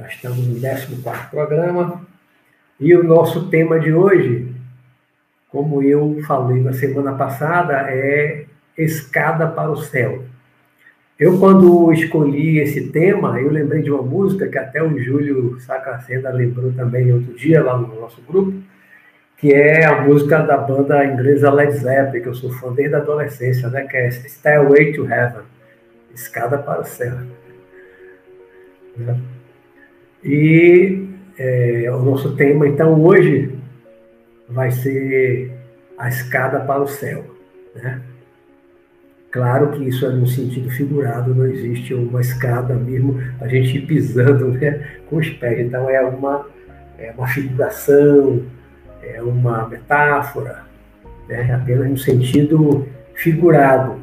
Já estamos no 14 programa. E o nosso tema de hoje, como eu falei na semana passada, é escada para o céu. Eu, quando escolhi esse tema, eu lembrei de uma música que até o Júlio Sacacenda lembrou também outro dia lá no nosso grupo, que é a música da banda inglesa Led Zeppelin, que eu sou fã desde a adolescência, né? que é Stairway to Heaven, Escada para o Céu. E é, o nosso tema, então, hoje vai ser a escada para o céu. Né? Claro que isso é no sentido figurado, não existe uma escada mesmo a gente ir pisando né, com os pés. Então é uma, é uma figuração, é uma metáfora, né, apenas no sentido figurado.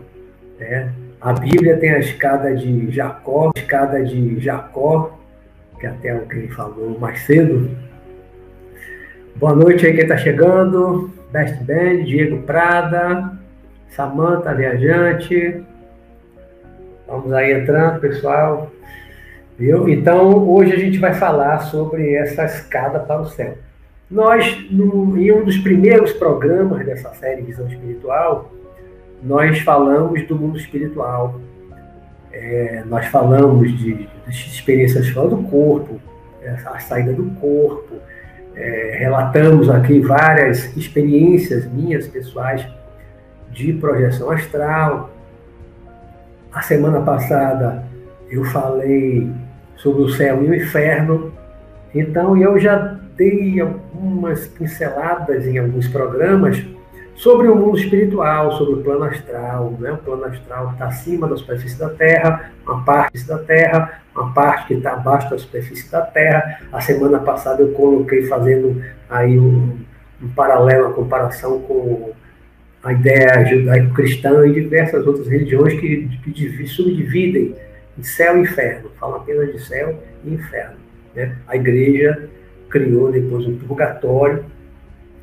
Né? A Bíblia tem a escada de Jacó, a escada de Jacó, que é até o ele falou mais cedo. Boa noite aí quem está chegando. Best Band, Diego Prada, Samanta, viajante. Vamos aí entrando, pessoal. Viu? Então, hoje a gente vai falar sobre essa escada para o céu. Nós, no, em um dos primeiros programas dessa série Visão Espiritual, nós falamos do mundo espiritual. É, nós falamos de, de experiências fora do corpo, a saída do corpo. É, relatamos aqui várias experiências minhas pessoais de projeção astral. A semana passada eu falei sobre o céu e o inferno, então eu já dei algumas pinceladas em alguns programas sobre o mundo espiritual, sobre o plano astral. Né? O plano astral está acima da superfície da Terra, uma parte da Terra, uma parte que está abaixo da superfície da Terra. A semana passada eu coloquei fazendo aí um, um paralelo, uma comparação com a ideia judaico-cristã e diversas outras religiões que, que subdividem em céu e inferno, falam apenas de céu e inferno. Né? A igreja criou depois um purgatório,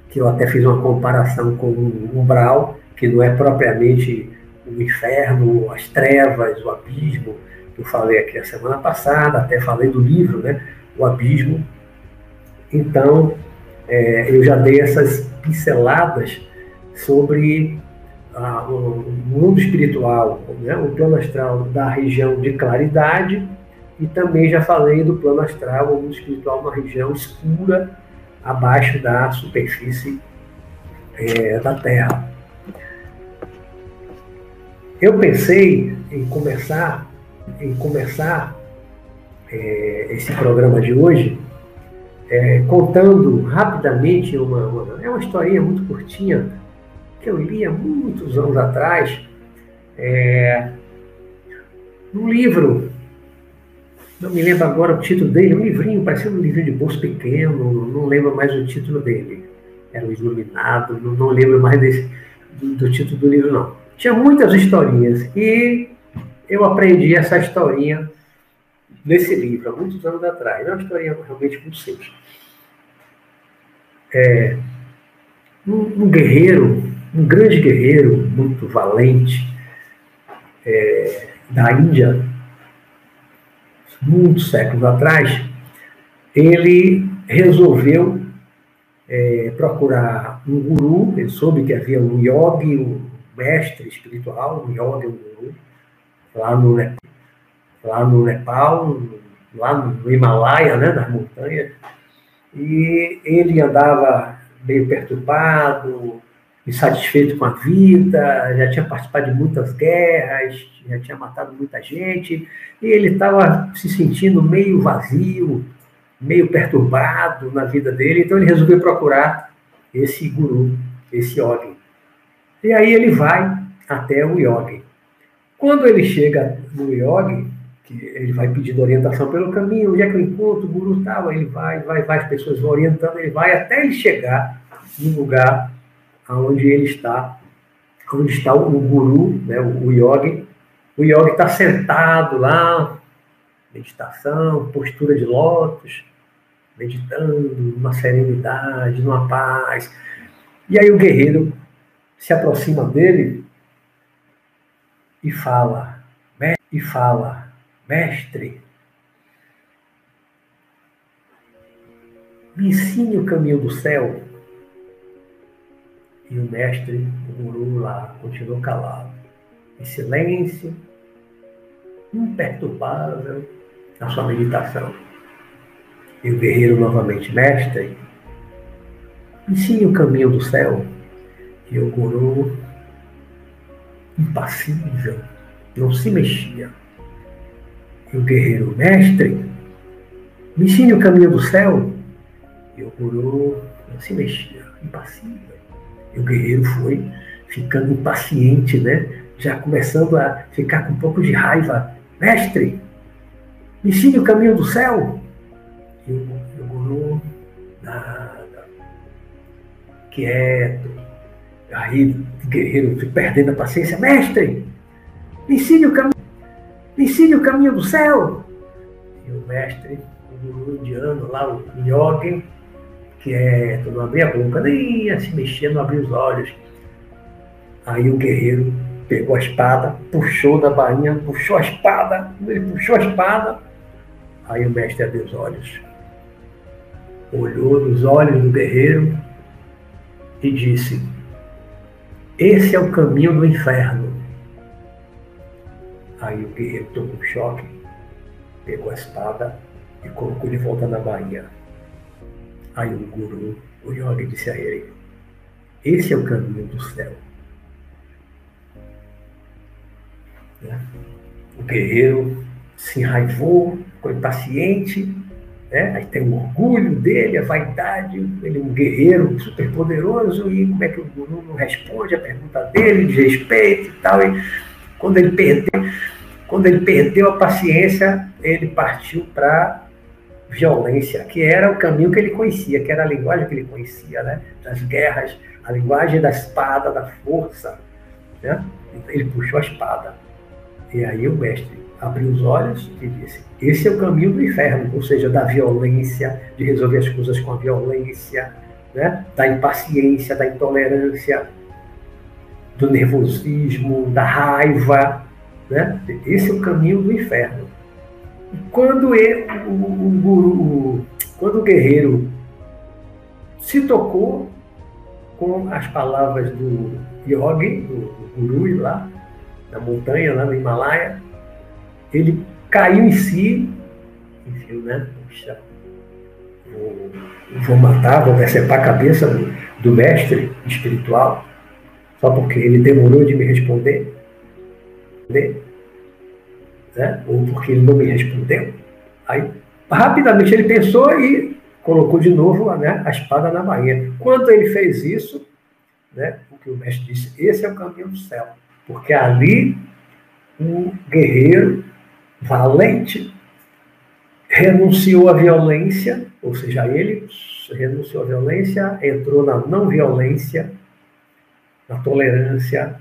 que eu até fiz uma comparação com um umbral, que não é propriamente o inferno, as trevas, o abismo, que eu falei aqui a semana passada, até falei do livro, né? O Abismo. Então, é, eu já dei essas pinceladas sobre ah, o mundo espiritual, né, o plano astral da região de claridade, e também já falei do plano astral, o mundo espiritual na região escura, abaixo da superfície é, da Terra. Eu pensei em começar, em começar é, esse programa de hoje é, contando rapidamente uma, uma, é uma historinha muito curtinha que eu li há muitos anos atrás, é, livro, não me lembro agora o título dele, um livrinho, parecia um livrinho de bolso pequeno, não lembro mais o título dele. Era o Iluminado, não, não lembro mais desse, do, do título do livro, não. Tinha muitas historinhas e eu aprendi essa historinha nesse livro, há muitos anos atrás. É uma historinha realmente muito simples. É, um, um guerreiro um grande guerreiro, muito valente, é, da Índia, muitos séculos atrás, ele resolveu é, procurar um guru, ele soube que havia um yogi, um mestre espiritual, um yogi, um guru, lá no, lá no Nepal, lá no Himalaia, né, nas montanhas, e ele andava meio perturbado, insatisfeito com a vida, já tinha participado de muitas guerras, já tinha matado muita gente, e ele estava se sentindo meio vazio, meio perturbado na vida dele, então ele resolveu procurar esse guru, esse yogi. E aí ele vai até o yogi. Quando ele chega no yogi, que ele vai pedindo orientação pelo caminho, onde é que eu encontro o guru tal, ele vai, vai, vai, as pessoas vão orientando, ele vai até ele chegar no lugar aonde ele está, onde está o guru, né, o yogi. O yogi está sentado lá, meditação, postura de lótus, meditando, numa serenidade, numa paz. E aí o guerreiro se aproxima dele e fala, e fala, mestre, me ensine o caminho do céu. E o mestre, o guru lá, continuou calado, em silêncio, imperturbável na sua meditação. E o guerreiro novamente, mestre, ensine o caminho do céu. E o guru, impassível, não se mexia. E o guerreiro, mestre, me ensine o caminho do céu. E o guru não se mexia, impassível. E o guerreiro foi ficando impaciente, né? Já começando a ficar com um pouco de raiva. Mestre, me ensine o caminho do céu. E o, o guru, nada. Quieto. Aí o guerreiro perdendo a paciência. Mestre, me ensine o caminho, me ensine o caminho do céu. E o mestre, o guru indiano lá, o yogi, quieto, não abria a boca, nem ia se mexer, não abria os olhos. Aí o guerreiro pegou a espada, puxou da bainha, puxou a espada, puxou a espada, aí o mestre abriu os olhos. Olhou nos olhos do guerreiro e disse: Esse é o caminho do inferno. Aí o guerreiro tomou um choque, pegou a espada e colocou de volta na bainha. Aí o guru, o yogi, disse a ele: Esse é o caminho do céu. Né? O guerreiro se enraivou, ficou impaciente, né? aí tem o orgulho dele, a vaidade, ele é um guerreiro super poderoso, e como é que o guru não responde a pergunta dele, de respeito e tal. E quando ele perdeu, quando ele perdeu a paciência, ele partiu para violência, que era o caminho que ele conhecia, que era a linguagem que ele conhecia, né? das guerras, a linguagem da espada, da força. Né? Ele puxou a espada. E aí o mestre abriu os olhos e disse: Esse é o caminho do inferno, ou seja, da violência, de resolver as coisas com a violência, né? da impaciência, da intolerância, do nervosismo, da raiva. Né? Esse é o caminho do inferno. Quando ele, o, o, o, quando o guerreiro se tocou com as palavras do yogi, do, do guru lá, na montanha, lá no Himalaia, ele caiu em si, enfim, né? Puxa, vou, matar, vou decepar a cabeça do, do mestre espiritual, só porque ele demorou de me responder. Né? ou porque ele não me respondeu. Aí, rapidamente ele pensou e colocou de novo né, a espada na bainha. Quando ele fez isso, né, o que o mestre disse, esse é o caminho do céu. Porque ali um guerreiro valente renunciou à violência, ou seja, ele renunciou à violência, entrou na não violência, na tolerância,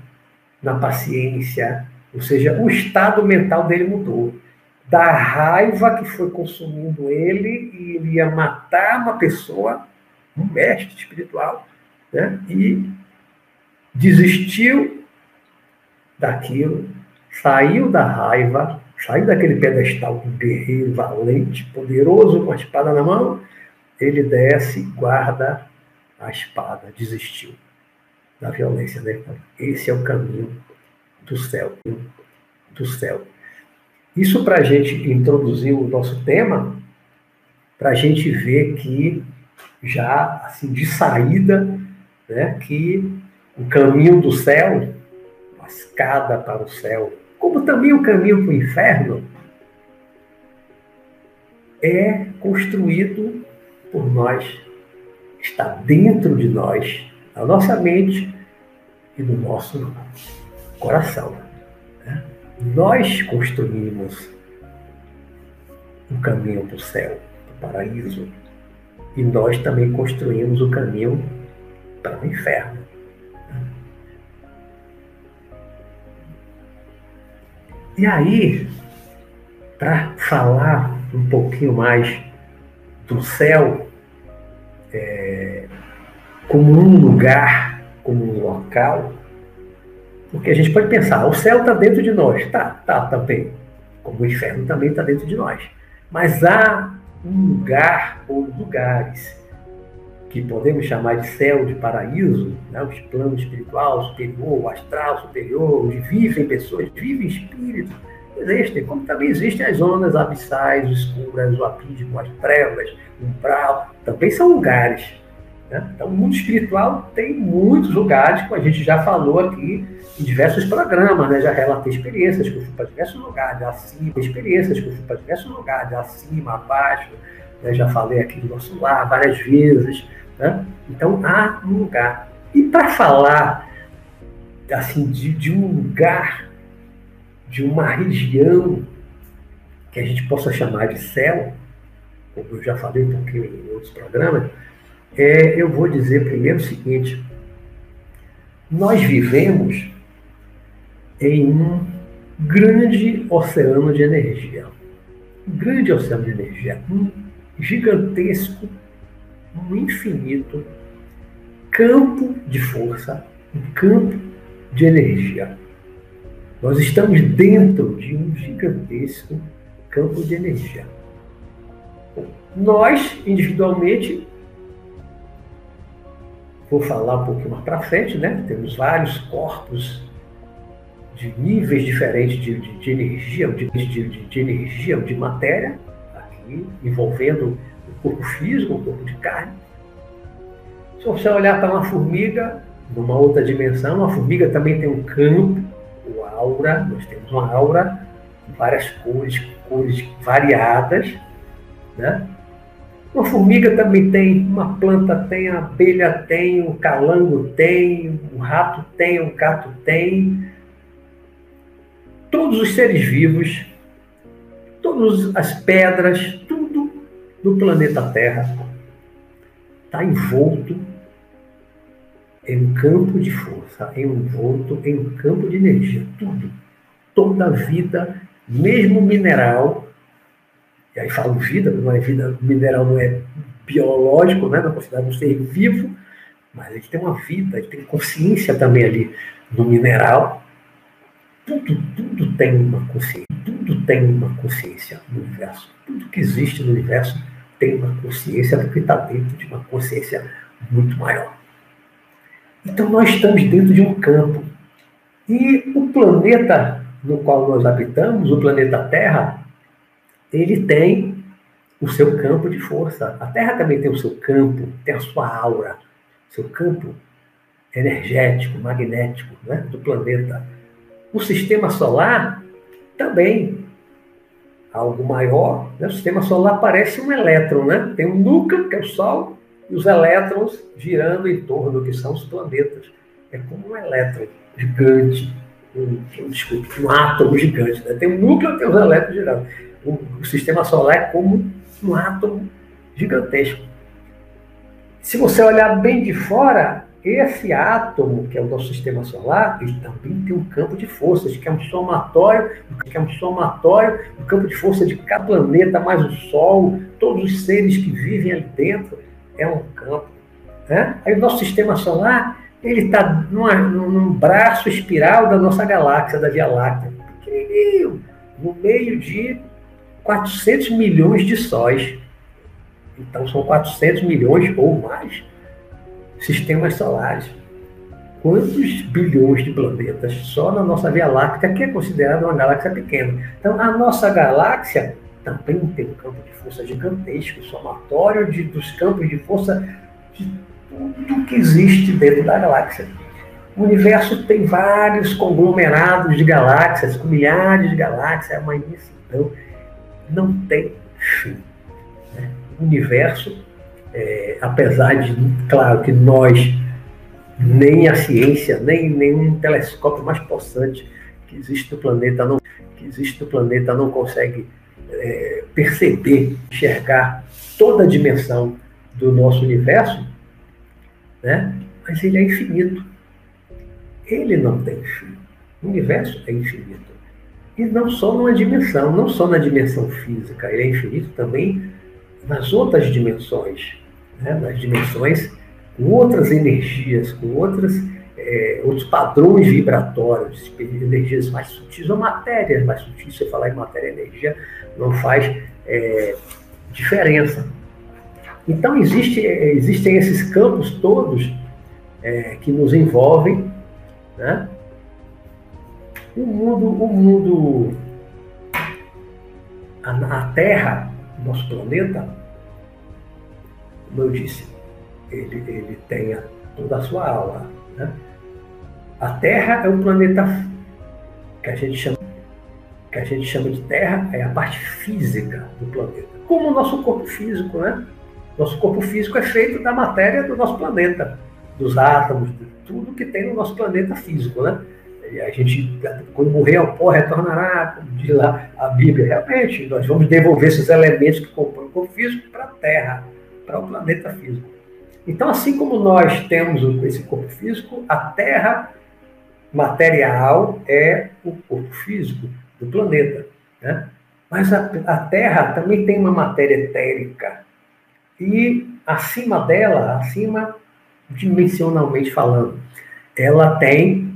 na paciência, ou seja, o estado mental dele mudou. Da raiva que foi consumindo ele, e ele ia matar uma pessoa, um mestre espiritual, né? e desistiu daquilo, saiu da raiva, saiu daquele pedestal de guerreiro valente, poderoso, com a espada na mão, ele desce, guarda a espada, desistiu da violência. Né? Esse é o caminho do céu, do céu. Isso para a gente introduzir o nosso tema, para a gente ver que já assim de saída, né, que o caminho do céu, a escada para o céu, como também o caminho para o inferno, é construído por nós, está dentro de nós, na nossa mente e no nosso coração. Né? Nós construímos o caminho para o céu, para o paraíso, e nós também construímos o caminho para o inferno. E aí, para falar um pouquinho mais do céu é, como um lugar, como um local, porque a gente pode pensar, o céu está dentro de nós. Tá, tá também. Como o inferno também está dentro de nós. Mas há um lugar ou lugares que podemos chamar de céu, de paraíso, né? o plano espiritual superior, astral superior, onde vivem pessoas, vivem espíritos, existem, como também existem as zonas abissais, escuras, o abismo, as trevas, o umbral, também são lugares. Né? Então, o mundo espiritual tem muitos lugares, como a gente já falou aqui em diversos programas, né? já relatei experiências que eu fui para diversos lugares, acima, experiências que eu fui para diversos lugares, acima, abaixo, né? já falei aqui do nosso lar várias vezes. Né? Então, há um lugar. E para falar assim, de, de um lugar, de uma região que a gente possa chamar de céu, como eu já falei um pouquinho em outros programas, é, eu vou dizer primeiro o seguinte: nós vivemos em um grande oceano de energia. Um grande oceano de energia, um gigantesco um infinito campo de força, um campo de energia. Nós estamos dentro de um gigantesco campo de energia. Nós, individualmente, vou falar um pouquinho mais para frente, né? Temos vários corpos de níveis diferentes de, de, de energia, de, de, energia, de matéria, aqui, envolvendo corpo físico, um corpo de carne. Se você olhar para uma formiga, numa outra dimensão, a formiga também tem um campo, o aura, nós temos uma aura, várias cores, cores variadas, né? Uma formiga também tem, uma planta tem, a abelha tem, o calango tem, o rato tem, o gato tem. Todos os seres vivos, todas as pedras, no planeta Terra está envolto em um campo de força, envolto em um campo de energia. Tudo. Toda a vida, mesmo mineral, e aí falo vida, não é vida, mineral não é biológico, né? não é considerado um ser vivo, mas ele tem uma vida, ele tem consciência também ali no mineral. Tudo, tudo tem uma consciência, tudo tem uma consciência no universo. Tudo que existe no universo tem uma consciência porque está dentro de uma consciência muito maior. Então nós estamos dentro de um campo. E o planeta no qual nós habitamos, o planeta Terra, ele tem o seu campo de força. A Terra também tem o seu campo, tem a sua aura, seu campo energético, magnético né, do planeta. O sistema solar também algo maior, né? o sistema solar parece um elétron, né? Tem um núcleo, que é o Sol, e os elétrons girando em torno, que são os planetas. É como um elétron gigante, um, um átomo gigante. Né? Tem um núcleo, tem os elétrons girando. O, o sistema solar é como um átomo gigantesco. Se você olhar bem de fora, esse átomo, que é o nosso sistema solar, ele também tem um campo de forças, que é um somatório, que é um somatório do campo de força de cada planeta, mais o Sol, todos os seres que vivem ali dentro, é um campo. Né? Aí o nosso sistema solar, ele está num braço espiral da nossa galáxia, da Via Láctea, pequenininho, no meio de 400 milhões de sóis. Então são 400 milhões ou mais sistemas solares. Quantos bilhões de planetas só na nossa Via Láctea, que é considerada uma galáxia pequena? Então, a nossa galáxia também tem um campo de força gigantesco, somatório de, dos campos de força de tudo que existe dentro da galáxia. O universo tem vários conglomerados de galáxias, com milhares de galáxias, é uma imensidão. Não tem fim. Né? O universo é, apesar de, claro, que nós, nem a ciência, nem nenhum telescópio mais possante que existe no planeta não, que existe no planeta não consegue é, perceber, enxergar toda a dimensão do nosso universo, né? mas ele é infinito. Ele não tem fim. O universo é infinito. E não só numa dimensão, não só na dimensão física, ele é infinito também nas outras dimensões né, nas dimensões, com outras energias, com outras, é, outros padrões vibratórios, energias mais sutis ou matérias mais sutis. Você falar em matéria e energia não faz é, diferença. Então existe, existem esses campos todos é, que nos envolvem, né? O mundo, o mundo, a, a Terra, nosso planeta, como eu disse, ele, ele tem toda a sua aula. Né? A Terra é um planeta que a gente chama que a gente chama de Terra é a parte física do planeta, como o nosso corpo físico, né? Nosso corpo físico é feito da matéria do nosso planeta, dos átomos, de tudo que tem no nosso planeta físico, né? E a gente, quando morrer ao pó, retornará, como diz lá a Bíblia, realmente, nós vamos devolver esses elementos que compõem o corpo físico para a Terra, para o planeta físico. Então, assim como nós temos esse corpo físico, a Terra material é o corpo físico do planeta. Né? Mas a, a Terra também tem uma matéria etérica. E acima dela, acima dimensionalmente falando, ela tem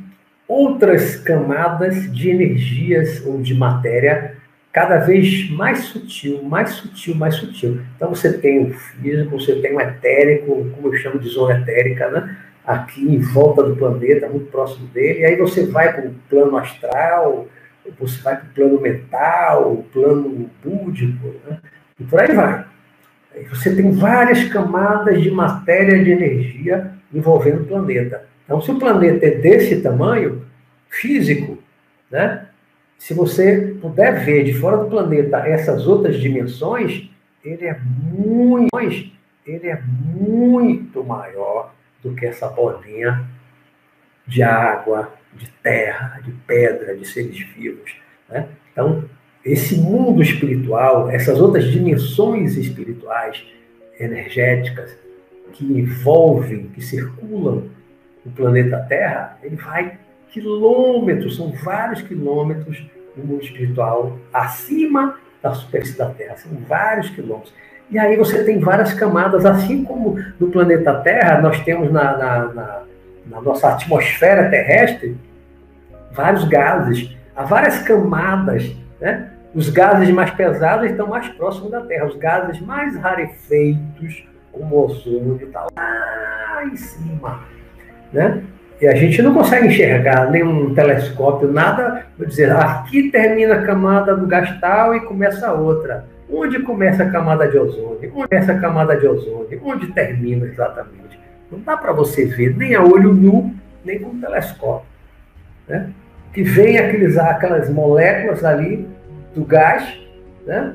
outras camadas de energias ou de matéria cada vez mais sutil, mais sutil, mais sutil. Então você tem o físico, você tem o etérico, como eu chamo de zona etérica, né? aqui em volta do planeta, muito próximo dele, e aí você vai para o plano astral, você vai para o plano mental, plano búdico, né? e por aí vai. Você tem várias camadas de matéria, de energia envolvendo o planeta. Então, se o planeta é desse tamanho, físico, né? se você puder ver de fora do planeta essas outras dimensões, ele é muito, ele é muito maior do que essa bolinha de água, de terra, de pedra, de seres vivos. Né? Então, esse mundo espiritual, essas outras dimensões espirituais, energéticas, que envolvem, que circulam o planeta Terra, ele vai quilômetros, são vários quilômetros no mundo espiritual, acima da superfície da Terra, são vários quilômetros. E aí você tem várias camadas, assim como no planeta Terra, nós temos na, na, na, na nossa atmosfera terrestre vários gases, há várias camadas, né? Os gases mais pesados estão mais próximos da Terra, os gases mais rarefeitos, como o ozônio, está lá em cima, né? E a gente não consegue enxergar nenhum telescópio, nada, vou dizer, aqui termina a camada do gastal e começa a outra. Onde começa a camada de ozônio? Onde começa a camada de ozônio? Onde termina exatamente? Não dá para você ver nem a olho nu, nem com telescópio. Né? Que vem aqueles, aquelas moléculas ali do gás, né?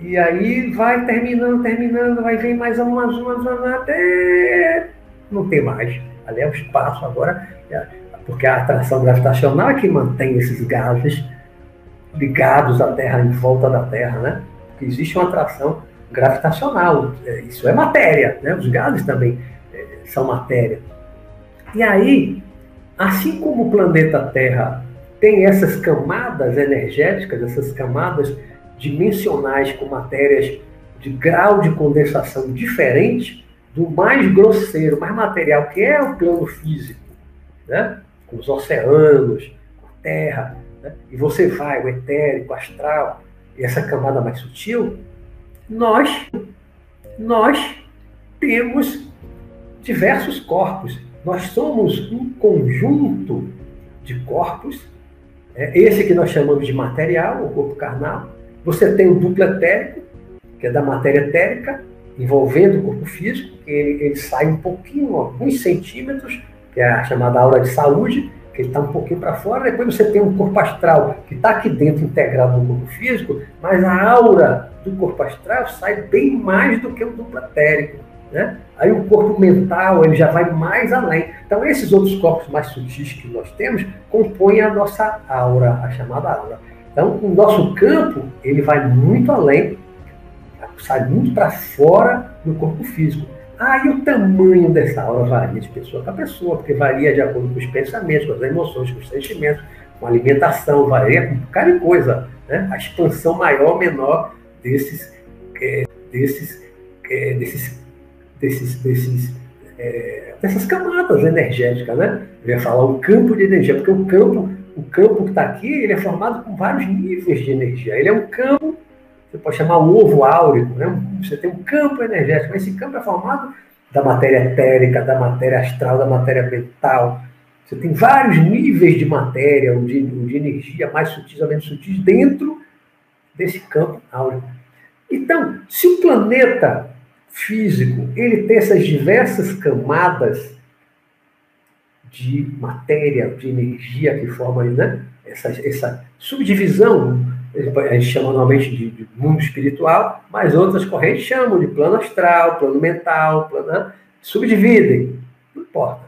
E aí vai terminando, terminando, vai vir mais umas, umas, umas até não ter mais ali é o espaço agora, é, porque a atração gravitacional é que mantém esses gases ligados à Terra, em volta da Terra, né? Porque existe uma atração gravitacional, é, isso é matéria, né? Os gases também é, são matéria. E aí, assim como o planeta Terra tem essas camadas energéticas, essas camadas dimensionais com matérias de grau de condensação diferente, do mais grosseiro, mais material, que é o plano físico, né? com os oceanos, com a terra, né? e você vai, o etérico, o astral, e essa camada mais sutil, nós, nós temos diversos corpos. Nós somos um conjunto de corpos, né? esse que nós chamamos de material, o corpo carnal. Você tem o duplo etérico, que é da matéria etérica, envolvendo o corpo físico, ele, ele sai um pouquinho, alguns centímetros, que é a chamada aura de saúde, que ele está um pouquinho para fora, depois você tem um corpo astral que está aqui dentro integrado no corpo físico, mas a aura do corpo astral sai bem mais do que o duplo etérico. Né? Aí o corpo mental ele já vai mais além. Então esses outros corpos mais sutis que nós temos compõem a nossa aura, a chamada aura. Então o nosso campo ele vai muito além sai muito para fora do corpo físico. Aí o tamanho dessa aura varia de pessoa para pessoa, porque varia de acordo com os pensamentos, com as emoções, com os sentimentos, com a alimentação, varia com cada coisa. Né? A expansão maior ou menor desses, é, desses, é, desses, desses, desses é, dessas camadas energéticas, né? Eu ia falar o campo de energia, porque o campo, o campo que está aqui, ele é formado com vários níveis de energia. Ele é um campo você pode chamar um ovo áureo, né? você tem um campo energético, mas esse campo é formado da matéria etérica, da matéria astral, da matéria mental. Você tem vários níveis de matéria, ou de, ou de energia mais sutis ou menos sutis dentro desse campo áureo. Então, se o planeta físico ele tem essas diversas camadas de matéria, de energia que formam né, essa, essa subdivisão, a gente chama normalmente de, de, mundo espiritual, mas outras correntes chamam de plano astral, plano mental, plano, né, subdividem, não importa.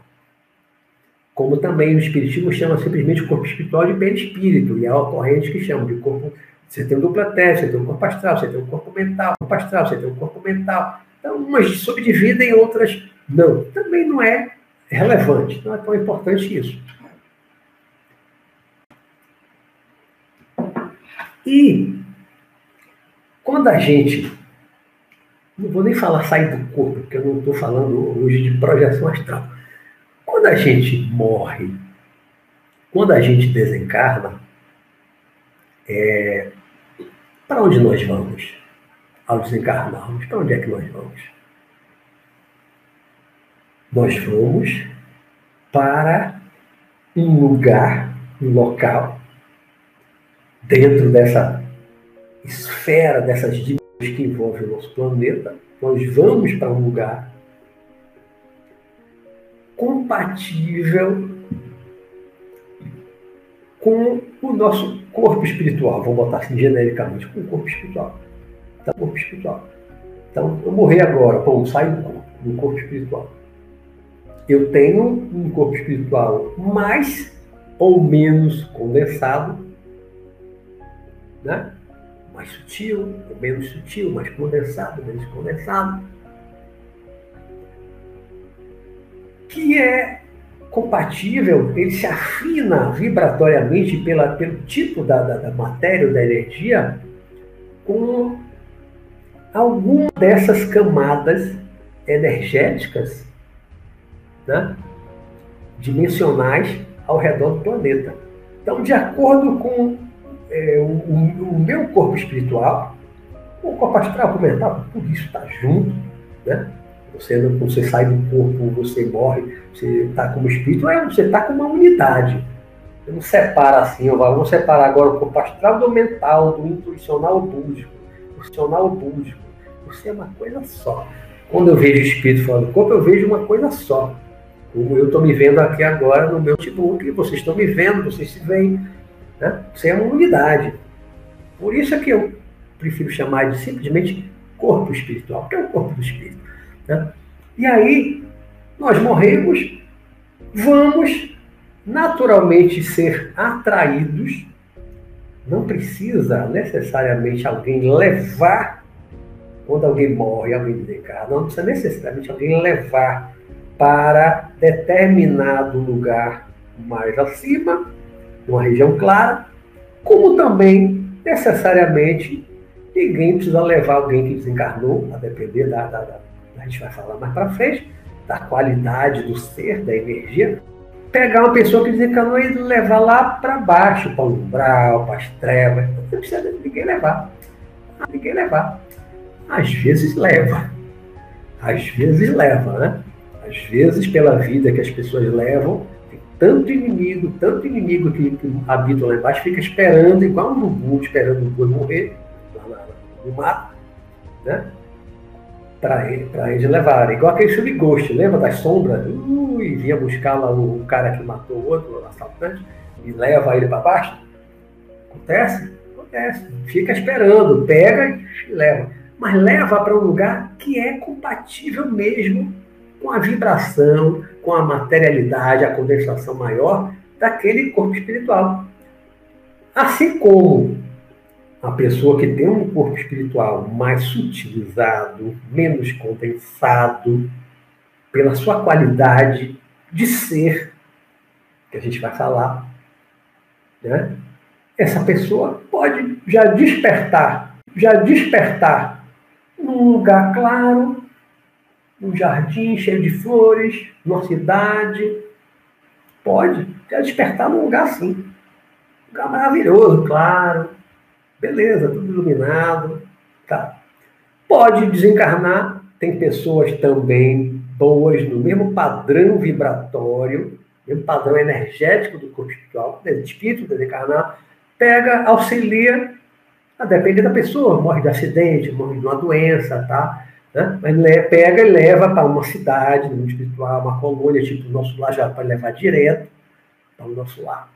Como também o Espiritismo chama simplesmente o corpo espiritual de perispírito, e há correntes que chamam de corpo. Você tem um dupla teste, você tem um corpo astral, você tem um corpo mental, corpo astral, você tem um corpo mental. Então, umas subdividem, outras não. Também não é relevante, não é tão importante isso. E quando a gente, não vou nem falar sair do corpo, porque eu não estou falando hoje de projeção astral. Quando a gente morre, quando a gente desencarna, é, para onde nós vamos? Ao desencarnarmos, para onde é que nós vamos? Nós vamos para um lugar, um local dentro dessa esfera, dessas dimensões que envolvem o nosso planeta, nós vamos para um lugar compatível com o nosso corpo espiritual, vamos botar assim genericamente, com o corpo espiritual. Então, corpo espiritual. Então, eu morrer agora, pô, saio do corpo, do corpo espiritual. Eu tenho um corpo espiritual mais ou menos condensado né? mais sutil, menos sutil, mais condensado, menos condensado, que é compatível, ele se afina vibratoriamente pela, pelo tipo da, da, da matéria, da energia, com alguma dessas camadas energéticas né, dimensionais ao redor do planeta. Então, de acordo com é, o, o, meu corpo espiritual, o corpo astral, o mental, tudo isso está junto, né? Você, você sai do corpo, você morre, você está como espírito, é, você está com uma unidade. Você não separa assim, eu vou separar agora o corpo astral do mental, do intuicional búdico, intuicional búdico. Você é uma coisa só. Quando eu vejo o espírito fora do corpo, eu vejo uma coisa só. Como eu estou me vendo aqui agora no meu notebook, vocês estão me vendo, vocês se veem, né? É uma unidade. Por isso é que eu prefiro chamar de simplesmente corpo espiritual, que é o corpo do espírito. Né? E aí, nós morremos, vamos naturalmente ser atraídos, não precisa necessariamente alguém levar, quando alguém morre, alguém desencarna, não precisa necessariamente alguém levar para determinado lugar mais acima uma região clara, como também, necessariamente, ninguém precisa levar alguém que desencarnou, a depender da, da, da a gente vai falar mais para frente, da qualidade do ser, da energia, pegar uma pessoa que desencarnou e levar lá para baixo, para o umbral, para as trevas. Não precisa ninguém levar. Ninguém levar. Às vezes leva. Às vezes leva, né? Às vezes, pela vida que as pessoas levam, tanto inimigo, tanto inimigo que, que habita lá embaixo, fica esperando, igual um urubu, esperando o boi morrer, lá no mato, né? Para ele, eles levarem. Igual aquele filme Ghost, lembra das sombras? Ui, vinha buscar lá o cara que matou o outro, o assaltante, e leva ele para baixo. Acontece? Acontece. Fica esperando, pega e leva. Mas leva para um lugar que é compatível mesmo com a vibração, com a materialidade, a condensação maior daquele corpo espiritual. Assim como a pessoa que tem um corpo espiritual mais sutilizado, menos condensado, pela sua qualidade de ser, que a gente vai falar, né? essa pessoa pode já despertar, já despertar num lugar claro, num jardim cheio de flores, numa cidade. Pode, quer despertar num lugar assim. Um lugar maravilhoso, claro. Beleza, tudo iluminado. Tá? Pode desencarnar, tem pessoas também boas no mesmo padrão vibratório, mesmo padrão energético do corpo espiritual, do espírito desencarnar, pega, auxilia, a depender da pessoa, morre de acidente, morre de uma doença, tá? Né? Pega e leva para uma cidade, mundo espiritual, uma colônia, tipo o nosso lar, já pode levar direto para o nosso lar.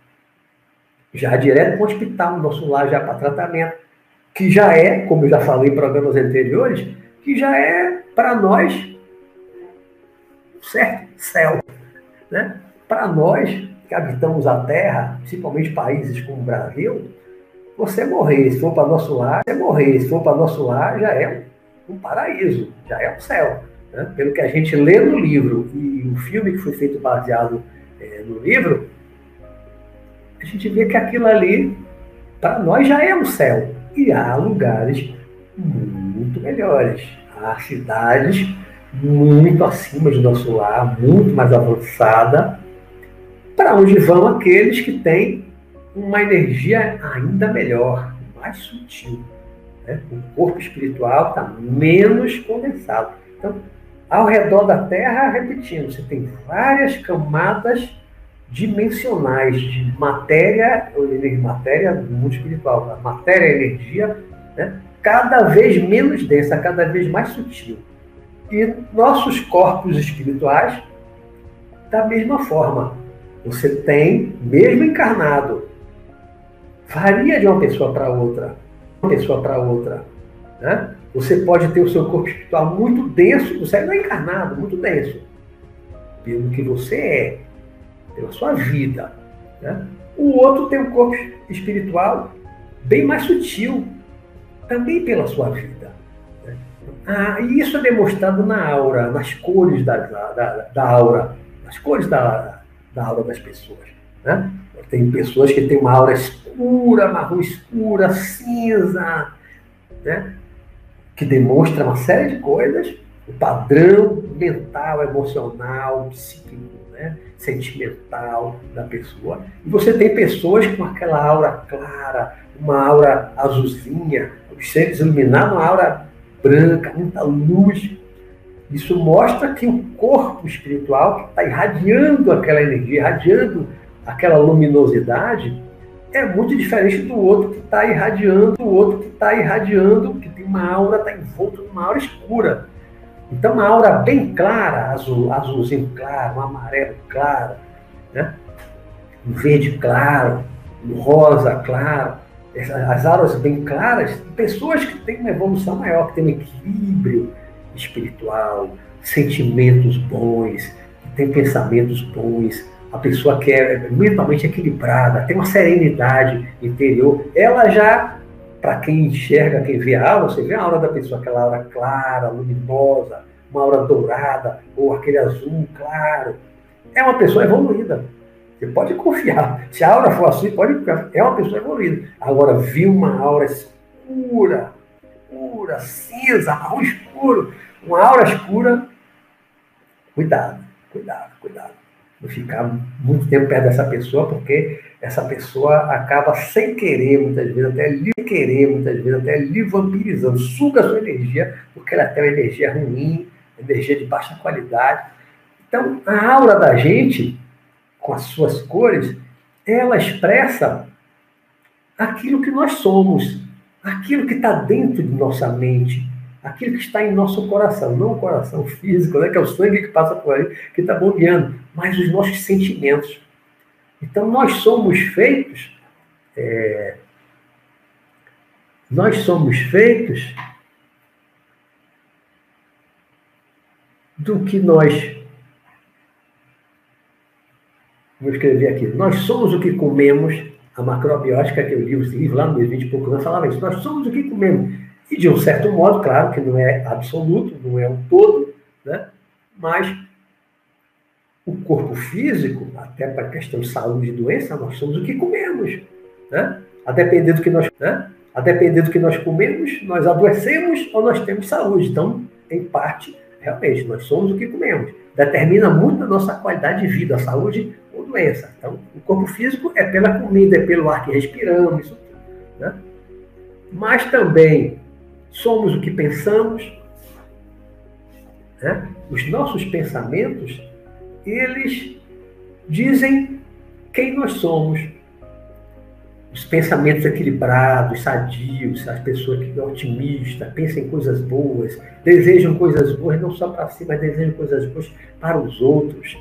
Já direto para o hospital, no nosso lar, já para tratamento. Que já é, como eu já falei em programas anteriores, que já é para nós certo céu. Né? Para nós que habitamos a Terra, principalmente países como o Brasil, você morrer, se for para nosso lar, é morrer, se for para nosso lar, já é um paraíso, já é um céu. Né? Pelo que a gente lê no livro e o filme que foi feito baseado é, no livro, a gente vê que aquilo ali, para nós, já é um céu. E há lugares muito melhores. Há cidades muito acima do nosso lar, muito mais avançada, para onde vão aqueles que têm uma energia ainda melhor, mais sutil. Né? O corpo espiritual está menos condensado. Então, ao redor da Terra, repetindo, você tem várias camadas dimensionais de matéria, matéria do mundo espiritual, matéria e energia, né? cada vez menos densa, cada vez mais sutil. E nossos corpos espirituais, da mesma forma. Você tem, mesmo encarnado, varia de uma pessoa para outra uma pessoa para outra. Né? Você pode ter o seu corpo espiritual muito denso, você não é encarnado, muito denso, pelo que você é, pela sua vida. Né? O outro tem um corpo espiritual bem mais sutil, também pela sua vida. Né? Ah, e isso é demonstrado na aura, nas cores da, da, da aura, nas cores da, da aura das pessoas. Né? Tem pessoas que têm uma aura escura, marrom escura, cinza, né? que demonstra uma série de coisas, o padrão mental, emocional, psíquico, né? sentimental da pessoa. E você tem pessoas com aquela aura clara, uma aura azulzinha, os seres iluminados, uma aura branca, muita luz. Isso mostra que o corpo espiritual está irradiando aquela energia, irradiando aquela luminosidade, é muito diferente do outro que está irradiando, o outro que está irradiando, que tem uma aura, está envolto numa aura escura. Então, uma aura bem clara, azul, azulzinho claro, um amarelo claro, né? um verde claro, um rosa claro, as auras bem claras, pessoas que têm uma evolução maior, que têm um equilíbrio espiritual, sentimentos bons, que têm pensamentos bons, a pessoa que é mentalmente equilibrada, tem uma serenidade interior, ela já, para quem enxerga, quem vê a aura, você vê a aura da pessoa, aquela aura clara, luminosa, uma aura dourada, ou aquele azul claro. É uma pessoa evoluída. Você pode confiar. Se a aura for assim, pode confiar. É uma pessoa evoluída. Agora, viu uma aura escura, escura, cinza, marrom escuro, uma aura escura, cuidado, cuidado, não ficar muito tempo perto dessa pessoa, porque essa pessoa acaba sem querer, muitas vezes, até lhe querer, muitas vezes, até lhe vampirizando, suga a sua energia, porque ela tem uma energia ruim, energia de baixa qualidade. Então, a aura da gente, com as suas cores, ela expressa aquilo que nós somos, aquilo que está dentro de nossa mente, aquilo que está em nosso coração, não o coração físico, né, que é o sangue que passa por aí, que está bombeando, mas os nossos sentimentos. Então, nós somos feitos, é, nós somos feitos do que nós. Vou escrever aqui. Nós somos o que comemos. A macrobiótica, que eu li esse livro lá no 20 e poucos anos, falava isso. Nós somos o que comemos. E de um certo modo, claro que não é absoluto, não é um todo, né? mas o corpo físico, até para questão de saúde e doença, nós somos o que comemos. Né? A depender do que nós, né? a depender do que nós comemos, nós adoecemos ou nós temos saúde. Então, em parte, realmente, nós somos o que comemos. Determina muito a nossa qualidade de vida, a saúde ou doença. Então, o corpo físico é pela comida, é pelo ar que respiramos, isso tudo. Né? Mas também somos o que pensamos. Né? Os nossos pensamentos, eles dizem quem nós somos. Os pensamentos equilibrados, sadios, as pessoas que são otimistas, pensam em coisas boas, desejam coisas boas não só para si, mas desejam coisas boas para os outros.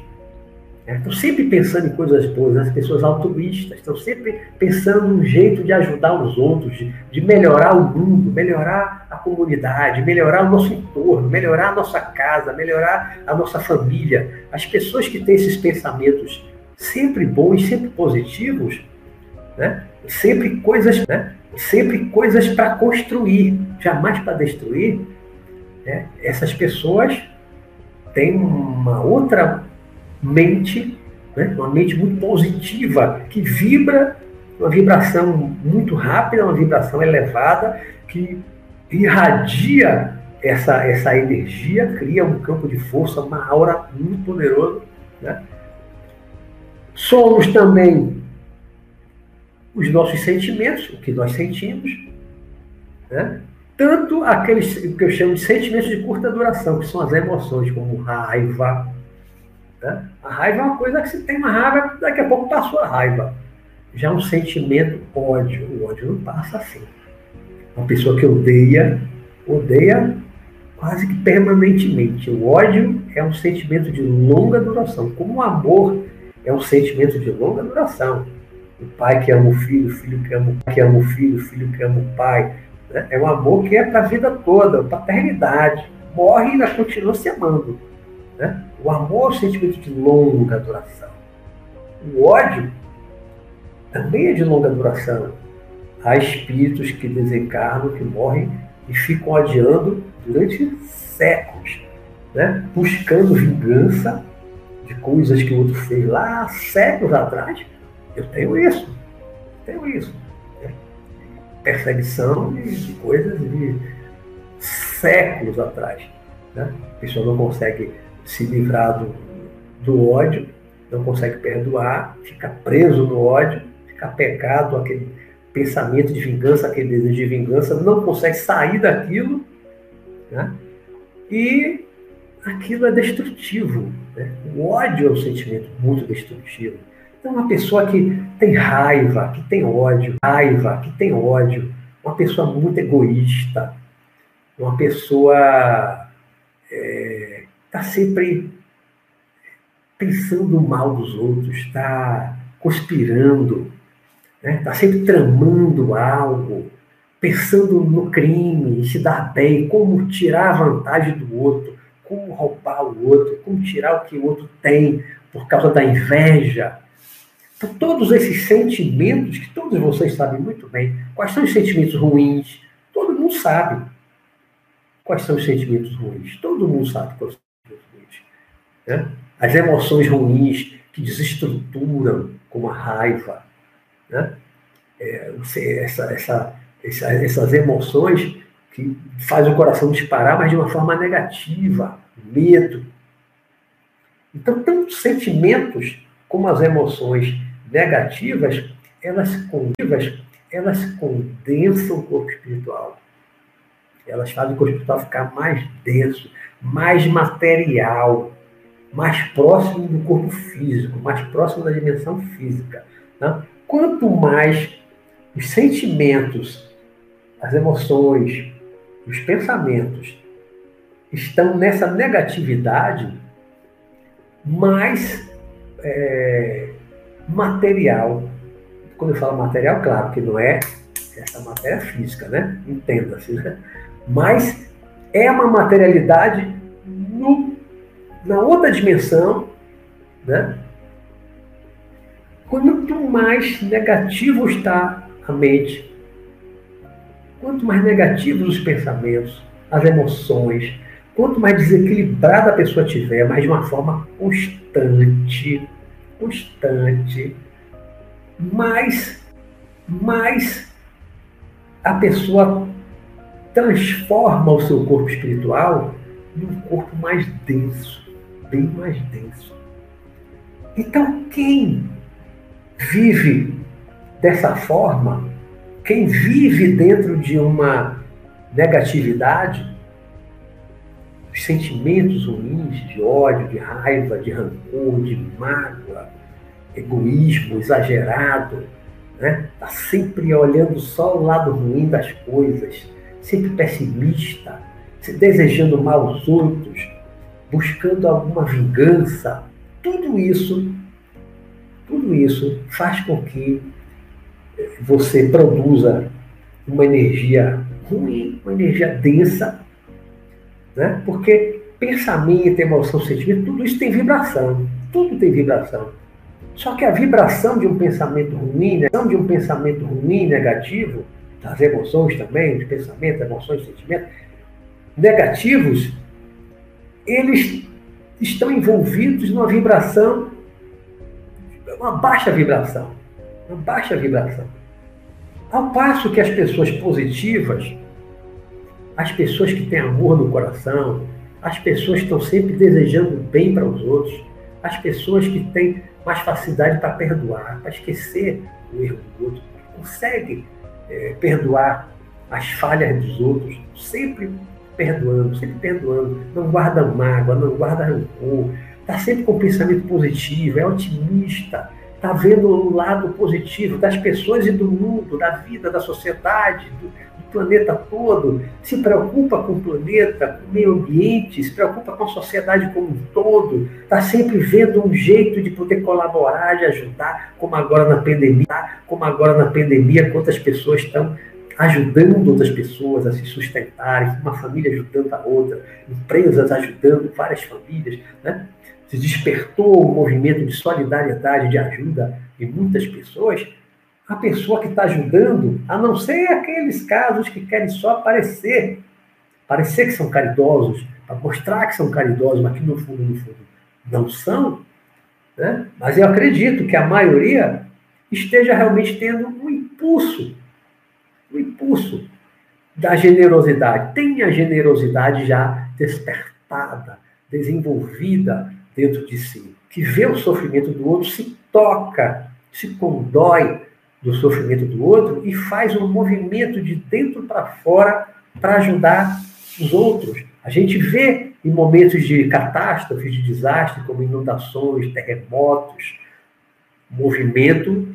É, estão sempre pensando em coisas boas, as pessoas altruístas, estão sempre pensando um jeito de ajudar os outros, de, de, melhorar o mundo, melhorar a comunidade, melhorar o nosso entorno, melhorar a nossa casa, melhorar a nossa família. As pessoas que têm esses pensamentos sempre bons, sempre positivos, né? sempre coisas, né? sempre coisas para construir, jamais para destruir. Né? Essas pessoas têm uma outra mente, né? uma mente muito positiva, que vibra, uma vibração muito rápida, uma vibração elevada, que irradia essa, essa energia, cria um campo de força, uma aura muito poderosa. Né? Somos também os nossos sentimentos, o que nós sentimos, né? tanto aqueles que eu chamo de sentimentos de curta duração, que são as emoções, como raiva, né? A raiva é uma coisa que você tem uma raiva, daqui a pouco passou a raiva. Já um sentimento ódio, o ódio não passa assim. Uma pessoa que odeia, odeia quase que permanentemente. O ódio é um sentimento de longa duração, como o amor é um sentimento de longa duração. O pai que ama o filho, o filho que ama o pai, que ama o filho, o filho que ama o pai. Né? É um amor que é para a vida toda, paternidade. Morre e ainda continua se amando. Né? O amor é um sentimento de longa duração. O ódio também é de longa duração. Há espíritos que desencarnam, que morrem e ficam odiando durante séculos, né? buscando vingança de coisas que o outro fez lá séculos atrás. Eu tenho isso, tenho isso. Né? Perseguição de, de coisas de séculos atrás. Né? A pessoa não consegue se livrar do, do ódio, não consegue perdoar, fica preso no ódio, fica pegado aquele pensamento de vingança, aquele desejo de vingança, não consegue sair daquilo, né? e aquilo é destrutivo. Né? O ódio é um sentimento muito destrutivo. Então, uma pessoa que tem raiva, que tem ódio, raiva, que tem ódio, uma pessoa muito egoísta, uma pessoa é, está sempre pensando mal dos outros, está conspirando, está né? Tá sempre tramando algo, pensando no crime, se dar bem, como tirar a vantagem do outro, como roubar o outro, como tirar o que o outro tem por causa da inveja. Então, todos esses sentimentos, que todos vocês sabem muito bem, quais são os sentimentos ruins, todo mundo sabe quais são os sentimentos ruins, todo mundo sabe quais né? As emoções ruins que desestruturam, como a raiva, né? É, essa, essa, essa, essas emoções que fazem o coração disparar, mas de uma forma negativa, medo. Então, tanto sentimentos como as emoções negativas, elas, condivas, elas condensam o corpo espiritual. Elas fazem o corpo espiritual ficar mais denso, mais material mais próximo do corpo físico, mais próximo da dimensão física. Né? Quanto mais os sentimentos, as emoções, os pensamentos estão nessa negatividade, mais é, material. Quando eu falo material, claro que não é essa matéria física, né? Entenda-se, né? Mas é uma materialidade no na outra dimensão, né? quanto mais negativo está a mente, quanto mais negativos os pensamentos, as emoções, quanto mais desequilibrada a pessoa tiver, mas de uma forma constante, constante, mais, mais a pessoa transforma o seu corpo espiritual num corpo mais denso, bem mais denso. Então, quem vive dessa forma, quem vive dentro de uma negatividade, os sentimentos ruins de ódio, de raiva, de rancor, de mágoa, egoísmo exagerado, né? Tá sempre olhando só o lado ruim das coisas, sempre pessimista, se desejando mal aos outros, buscando alguma vingança. Tudo isso, tudo isso faz com que você produza uma energia ruim, uma energia densa, né? Porque pensamento, emoção, sentimento, tudo isso tem vibração. Tudo tem vibração. Só que a vibração de um pensamento ruim, né? de um pensamento ruim, negativo, das emoções também, de pensamentos, emoções, sentimentos, negativos, eles estão envolvidos numa vibração, uma baixa vibração. Uma baixa vibração. Ao passo que as pessoas positivas, as pessoas que têm amor no coração, as pessoas que estão sempre desejando bem para os outros, as pessoas que têm mais facilidade para perdoar, para esquecer o erro do outro, conseguem é, perdoar as falhas dos outros, sempre perdoando, sempre perdoando, não guarda mágoa, não guarda rancor, está sempre com pensamento positivo, é otimista, está vendo o lado positivo das pessoas e do mundo, da vida, da sociedade, do, do, planeta todo, se preocupa com o planeta, com o meio ambiente, se preocupa com a sociedade como um todo, está sempre vendo um jeito de poder colaborar, de ajudar, como agora na pandemia, como agora na pandemia, quantas pessoas estão ajudando outras pessoas a se sustentarem, uma família ajudando a outra, empresas ajudando várias famílias, né? se despertou um movimento de solidariedade, de ajuda em muitas pessoas, a pessoa que está ajudando, a não ser aqueles casos que querem só aparecer, parecer que são caridosos, para mostrar que são caridosos, mas que no fundo, no fundo, não são, né? mas eu acredito que a maioria esteja realmente tendo um impulso, um impulso da generosidade. Tem a generosidade já despertada, desenvolvida, dentro de si, que vê o sofrimento do outro, se toca, se condói do sofrimento do outro e faz um movimento de dentro para fora para ajudar os outros. A gente vê em momentos de catástrofes, de desastre, como inundações, terremotos, movimento,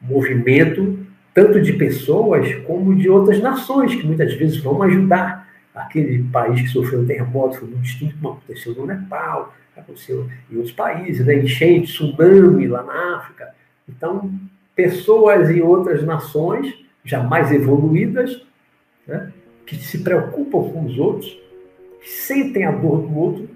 movimento tanto de pessoas como de outras nações que muitas vezes vão ajudar aquele país que sofreu um terremoto, foi muito distinto como aconteceu no Nepal, aconteceu em outros países, né? enchente, tsunami lá na África. Então, pessoas em outras nações, já mais evoluídas, né? que se preocupam com os outros, que sentem a dor do outro,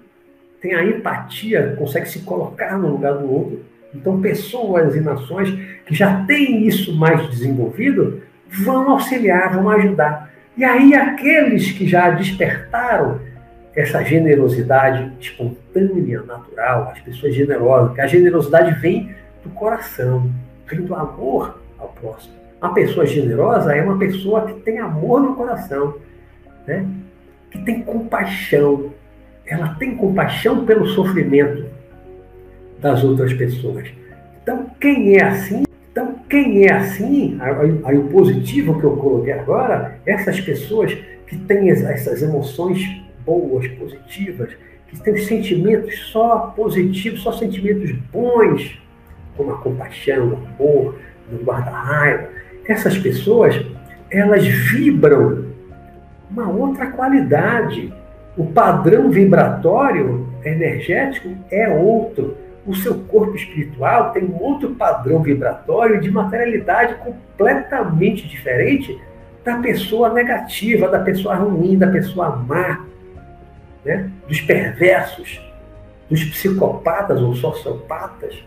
têm a empatia, conseguem se colocar no lugar do outro. Então, pessoas e nações que já têm isso mais desenvolvido vão auxiliar, vão ajudar. E aí, aqueles que já despertaram essa generosidade espontânea, natural, as pessoas generosas, que a generosidade vem do coração, vem do amor ao próximo. Uma pessoa generosa é uma pessoa que tem amor no coração, né? que tem compaixão. Ela tem compaixão pelo sofrimento das outras pessoas. Então, quem é assim? Então, quem é assim, aí, o positivo que eu coloquei agora, essas pessoas que têm essas emoções boas, positivas, que têm sentimentos só positivos, só sentimentos bons, como a compaixão, o amor, o guarda-raiva. Essas pessoas, elas vibram uma outra qualidade. O padrão vibratório energético é outro. O seu corpo espiritual tem um outro padrão vibratório de materialidade completamente diferente da pessoa negativa, da pessoa ruim, da pessoa má né, dos perversos, dos psicopatas ou sociopatas,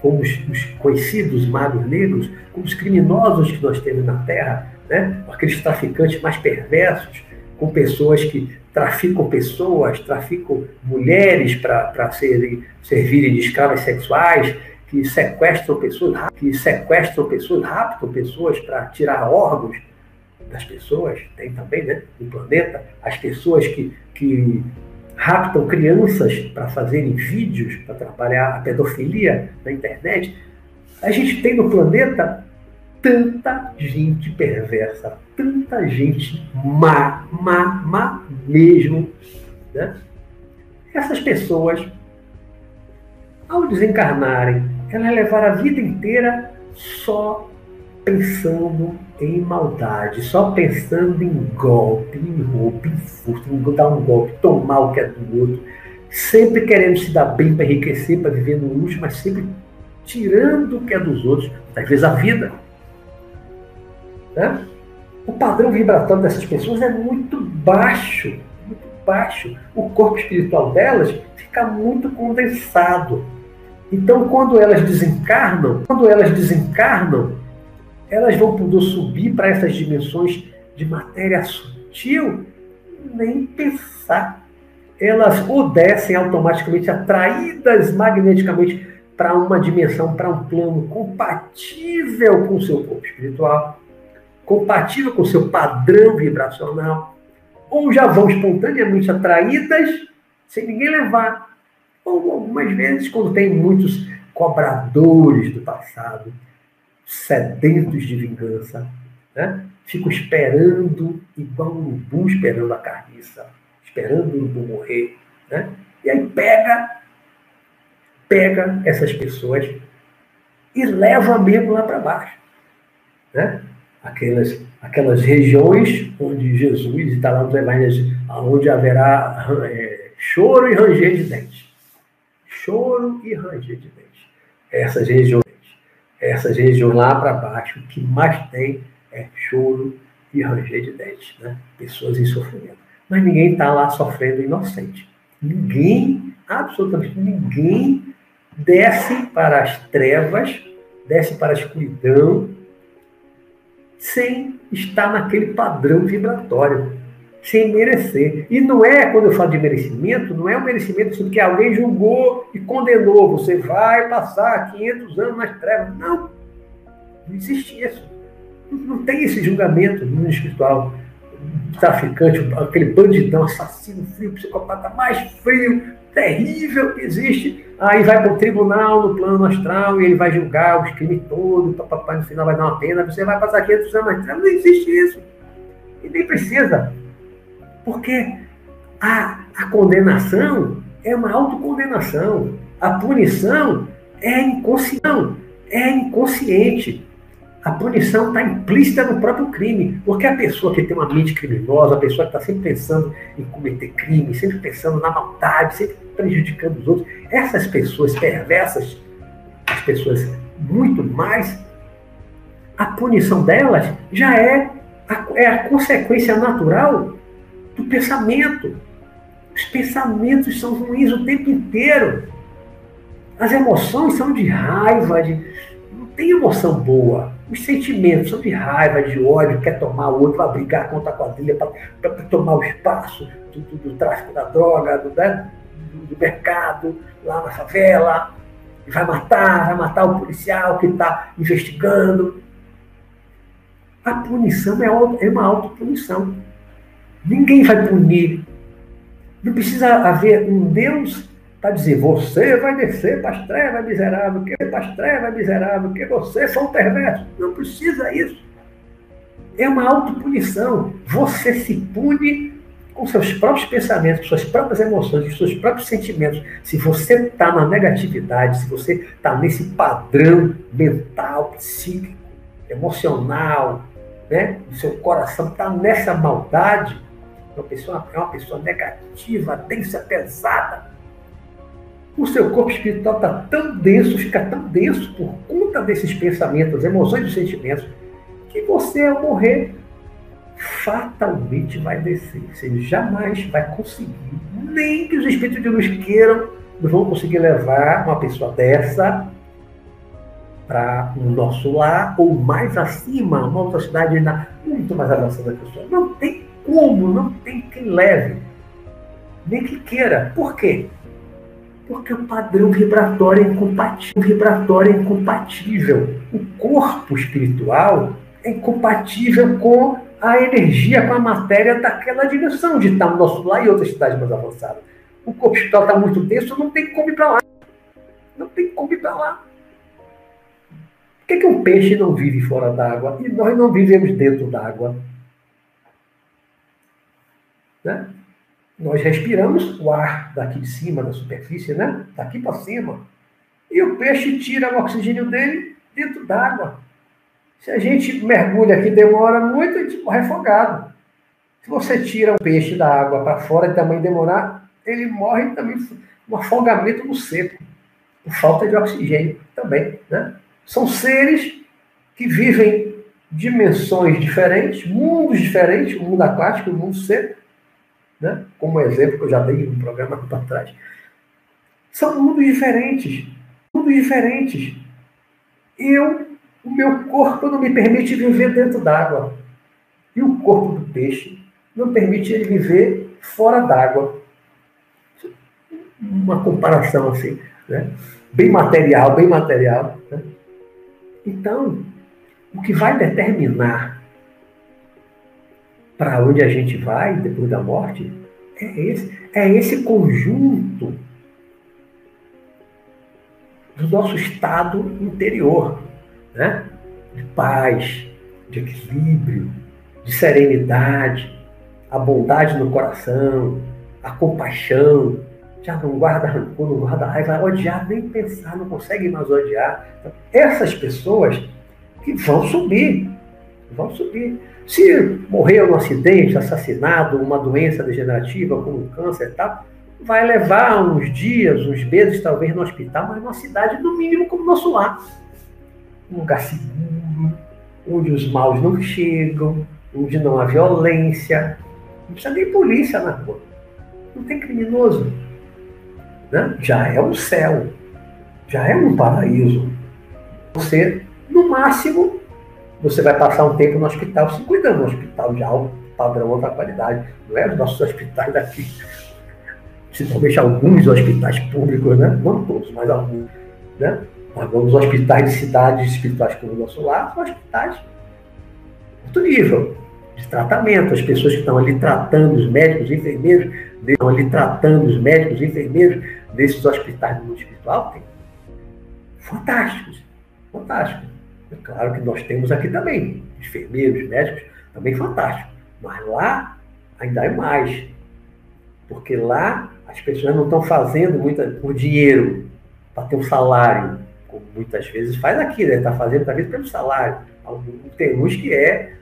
como os, os, conhecidos magos negros, como os criminosos que nós temos na Terra, né, aqueles traficantes mais perversos, com pessoas que traficam pessoas, traficam mulheres para serem, servirem de escravas sexuais, que sequestram pessoas, que sequestram pessoas, raptam pessoas para tirar órgãos das pessoas, tem também né, no planeta, as pessoas que, que raptam crianças para fazerem vídeos, para trabalhar a pedofilia na internet. A gente tem no planeta tanta gente perversa, tanta gente má, má, má mesmo. Né? Essas pessoas, ao desencarnarem, elas levaram a vida inteira só pensando em maldade, só pensando em golpe, em roubo, em furto, em dar um golpe, tomar o que é do outro, sempre querendo se dar bem para enriquecer, para viver no luxo, mas sempre tirando o que é dos outros, às vezes a vida. Né? O padrão vibratório dessas pessoas é muito baixo, muito baixo. O corpo espiritual delas fica muito condensado. Então, quando elas desencarnam, quando elas desencarnam, elas vão poder subir para essas dimensões de matéria sutil, nem pensar. Elas ou descem automaticamente atraídas magneticamente para uma dimensão, para um plano compatível com o seu corpo espiritual, compatível com o seu padrão vibracional, ou já vão espontaneamente atraídas sem ninguém levar. Ou algumas vezes, quando tem muitos cobradores do passado, sedentos de vingança, né? ficam esperando, igual um urubu esperando a carniça, esperando o urubu morrer. Né? E aí pega, pega essas pessoas e leva mesmo lá para baixo. Né? Aquelas, aquelas regiões onde Jesus está lá nos evangelhos, onde haverá é, choro e ranger de dentes. Choro e ranger de dentes. Essas regiões essas regiões lá para baixo, o que mais tem é choro e ranger de dentes, né? Pessoas em sofrimento. Mas ninguém está lá sofrendo inocente. Ninguém, absolutamente ninguém, desce para as trevas, desce para a escuridão, sem estar naquele padrão vibratório sem merecer. E não é, quando eu falo de merecimento, não é um merecimento assim, que alguém julgou e condenou. Você vai passar 500 anos nas trevas. Não. Não existe isso. Não tem esse julgamento no mundo espiritual. Traficante, aquele bandidão, assassino frio, psicopata mais frio, terrível que existe. Aí vai para o tribunal no plano astral e ele vai julgar os crimes todos, papai, no final vai dar uma pena, você vai passar 500 anos nas trevas. Não existe isso. E nem precisa. Porque a, a condenação é uma autocondenação. A punição é inconsciente. É inconsciente. A punição está implícita no próprio crime. Porque a pessoa que tem uma mente criminosa, a pessoa que está sempre pensando em cometer crime, sempre pensando na maldade, sempre prejudicando os outros, essas pessoas perversas, as pessoas muito mais, a punição delas já é a, é a consequência natural do pensamento. Os pensamentos são ruins o tempo inteiro. As emoções são de raiva, de... não tem emoção boa. Os sentimentos são de raiva, de ódio, quer tomar o outro, vai brigar contra a quadrilha para tomar o espaço do, do, do, tráfico da droga, do, né? do, mercado, lá na favela, vai matar, vai matar o policial que está investigando. A punição é, é uma autopunição. Ninguém vai punir. Não precisa haver um Deus para dizer, você vai descer para as trevas, miserável, que para as trevas, miserável, que você são perverso. Não precisa isso. É uma autopunição. Você se pune com seus próprios pensamentos, com suas próprias emoções, com seus próprios sentimentos. Se você está na negatividade, se você está nesse padrão mental, psíquico, emocional, né? o seu coração está nessa maldade, uma pessoa é uma pessoa negativa, densa, pesada. O seu corpo espiritual está tão denso, fica tão denso por conta desses pensamentos, emoções e sentimentos, que você, ao morrer, fatalmente vai descer. Você jamais vai conseguir, nem que os espíritos de luz queiram, não vão conseguir levar uma pessoa dessa para o nosso lar ou mais acima, uma outra cidade ainda muito mais avançada que a sua. Não tem como? Não tem quem leve, nem que queira. Por quê? Porque o padrão vibratório é incompatível. O vibratório é incompatível. O corpo espiritual é incompatível com a energia, com a matéria daquela dimensão de estar no nosso lar e outras cidades mais avançadas. O corpo espiritual está muito denso, não tem como ir para lá. Não tem como ir para lá. Por que, que um peixe não vive fora d'água e nós não vivemos dentro d'água? Né? Nós respiramos o ar daqui de cima, da superfície, né? daqui para cima. E o peixe tira o oxigênio dele dentro d'água. Se a gente mergulha aqui demora muito, a gente morre afogado. Se você tira o peixe da água para fora de tamanho demorar, ele morre também um afogamento no seco, por falta de oxigênio também. Né? São seres que vivem dimensões diferentes, mundos diferentes, o mundo aquático e o mundo seco, né? como exemplo que eu já dei no programa para trás. São mundos diferentes, mundos diferentes. Eu, o meu corpo não me permite viver dentro d'água. E o corpo do peixe não permite ele viver fora d'água. Uma comparação assim, né? bem material, bem material. Né? Então, o que vai determinar para onde a gente vai depois da morte é esse, é esse conjunto do nosso estado interior, né? de paz, de equilíbrio, de serenidade, a bondade no coração, a compaixão, já não guarda rancor, não guarda raiva, odiar, nem pensar, não consegue mais odiar. Então, essas pessoas que vão subir, vão subir. Se morreu num acidente, assassinado, uma doença degenerativa, como câncer e tal, vai levar uns dias, uns meses, talvez, no hospital, mas numa cidade, no mínimo, como nosso lar. Um lugar seguro, onde os maus não chegam, onde não há violência. Não precisa nem polícia na rua. Não tem criminoso né? já é um céu, já é um paraíso. Você, no máximo, você vai passar um tempo no hospital se cuidando, no hospital de alto padrão, alta qualidade. Não é os nossos hospitais daqui. Principalmente alguns hospitais públicos, né? não todos, mas alguns. Né? Mas vamos hospitais de cidades espirituais como o nosso lar, são hospitais alto nível de tratamento. As pessoas que estão ali tratando, os médicos, os enfermeiros, estão ali tratando os médicos, os enfermeiros desses hospitais do mundo espiritual, tem fantásticos, fantásticos. É claro que nós temos aqui também, enfermeiros, médicos, também fantásticos. Mas lá ainda é mais. Porque lá as pessoas não estão fazendo muita, por dinheiro, para ter um salário, como muitas vezes faz aqui, né? Está fazendo talvez pelo salário. Tem uns que é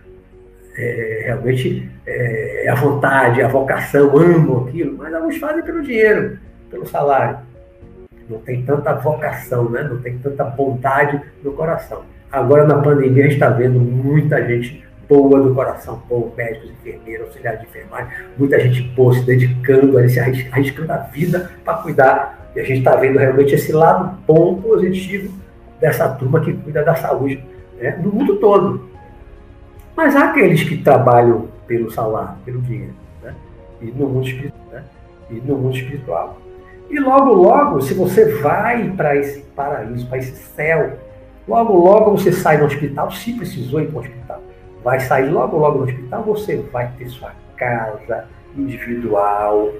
é, realmente é, a vontade, a vocação, amam aquilo, mas alguns fazem pelo dinheiro, pelo salário. Não tem tanta vocação, né? não tem tanta vontade no coração. Agora, na pandemia, a gente está vendo muita gente boa do coração, bom, médicos, enfermeiros, auxiliares de enfermagem, muita gente boa se dedicando, ali, se arriscando a vida para cuidar. E a gente está vendo realmente esse lado bom, positivo dessa turma que cuida da saúde né? no mundo todo. Mas há aqueles que trabalham pelo salário, pelo dinheiro, né? e, no mundo espiritual, né? e no mundo espiritual. E logo, logo, se você vai para esse paraíso, para esse céu, logo, logo você sai do hospital, se precisou ir para o hospital, vai sair logo, logo do hospital, você vai ter sua casa individual.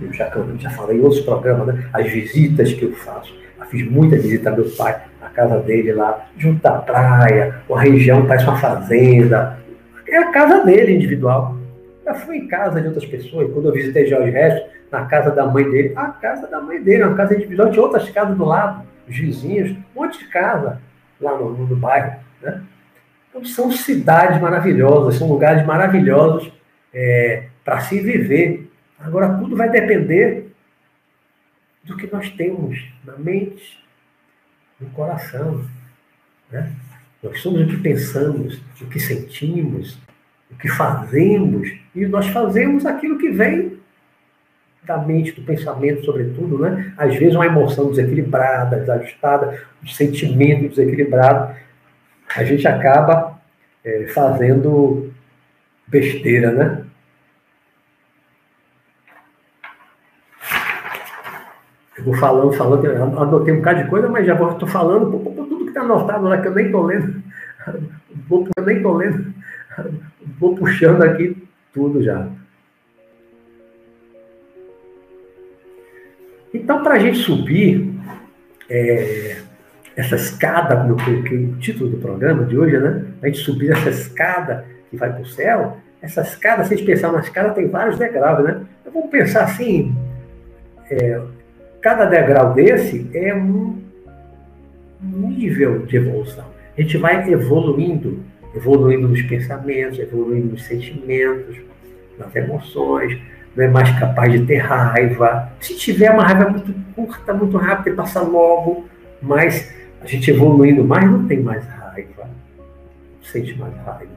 Eu já, eu já falei em outros programas, né? as visitas que eu faço. Eu fiz muita visita ao meu pai, na casa dele lá, junto da praia, uma região parece uma fazenda. É a casa dele individual. Eu fui em casa de outras pessoas, quando eu visitei Jorge Resto, na casa da mãe dele, a casa da mãe dele, uma casa individual, tinha outras casas do lado, os vizinhos, um monte de casa lá no, no, bairro. Né? Então são cidades maravilhosas, são lugares maravilhosos é, para se viver. Agora tudo vai depender do que nós temos na mente, no coração. Né? Nós somos o que pensamos, o que sentimos, o que fazemos, e nós fazemos aquilo que vem da mente, do pensamento, sobretudo, né? Às vezes uma emoção desequilibrada, desajustada, um sentimento desequilibrado, a gente acaba é, fazendo besteira, né? Eu vou falando, falando, anotei um bocado de coisa, mas já vou, estou falando tudo que está anotado lá, que eu nem estou lendo. Vou, eu nem estou lendo. Vou puxando aqui tudo já. Então, para a gente subir, é, essa escada, como eu coloquei o título do programa de hoje, né? A gente subir essa escada que vai para o céu, essa escada, se a gente pensar na escada, tem vários degraus, né? Então, vamos pensar assim, é, cada degrau desse é um nível de evolução. A gente vai evoluindo, evoluindo nos pensamentos, evoluindo nos sentimentos, nas emoções, não é mais capaz de ter raiva. Se tiver uma raiva muito curta, muito rápida, passa logo, mas a gente evoluindo mais não tem mais raiva, não sente mais raiva.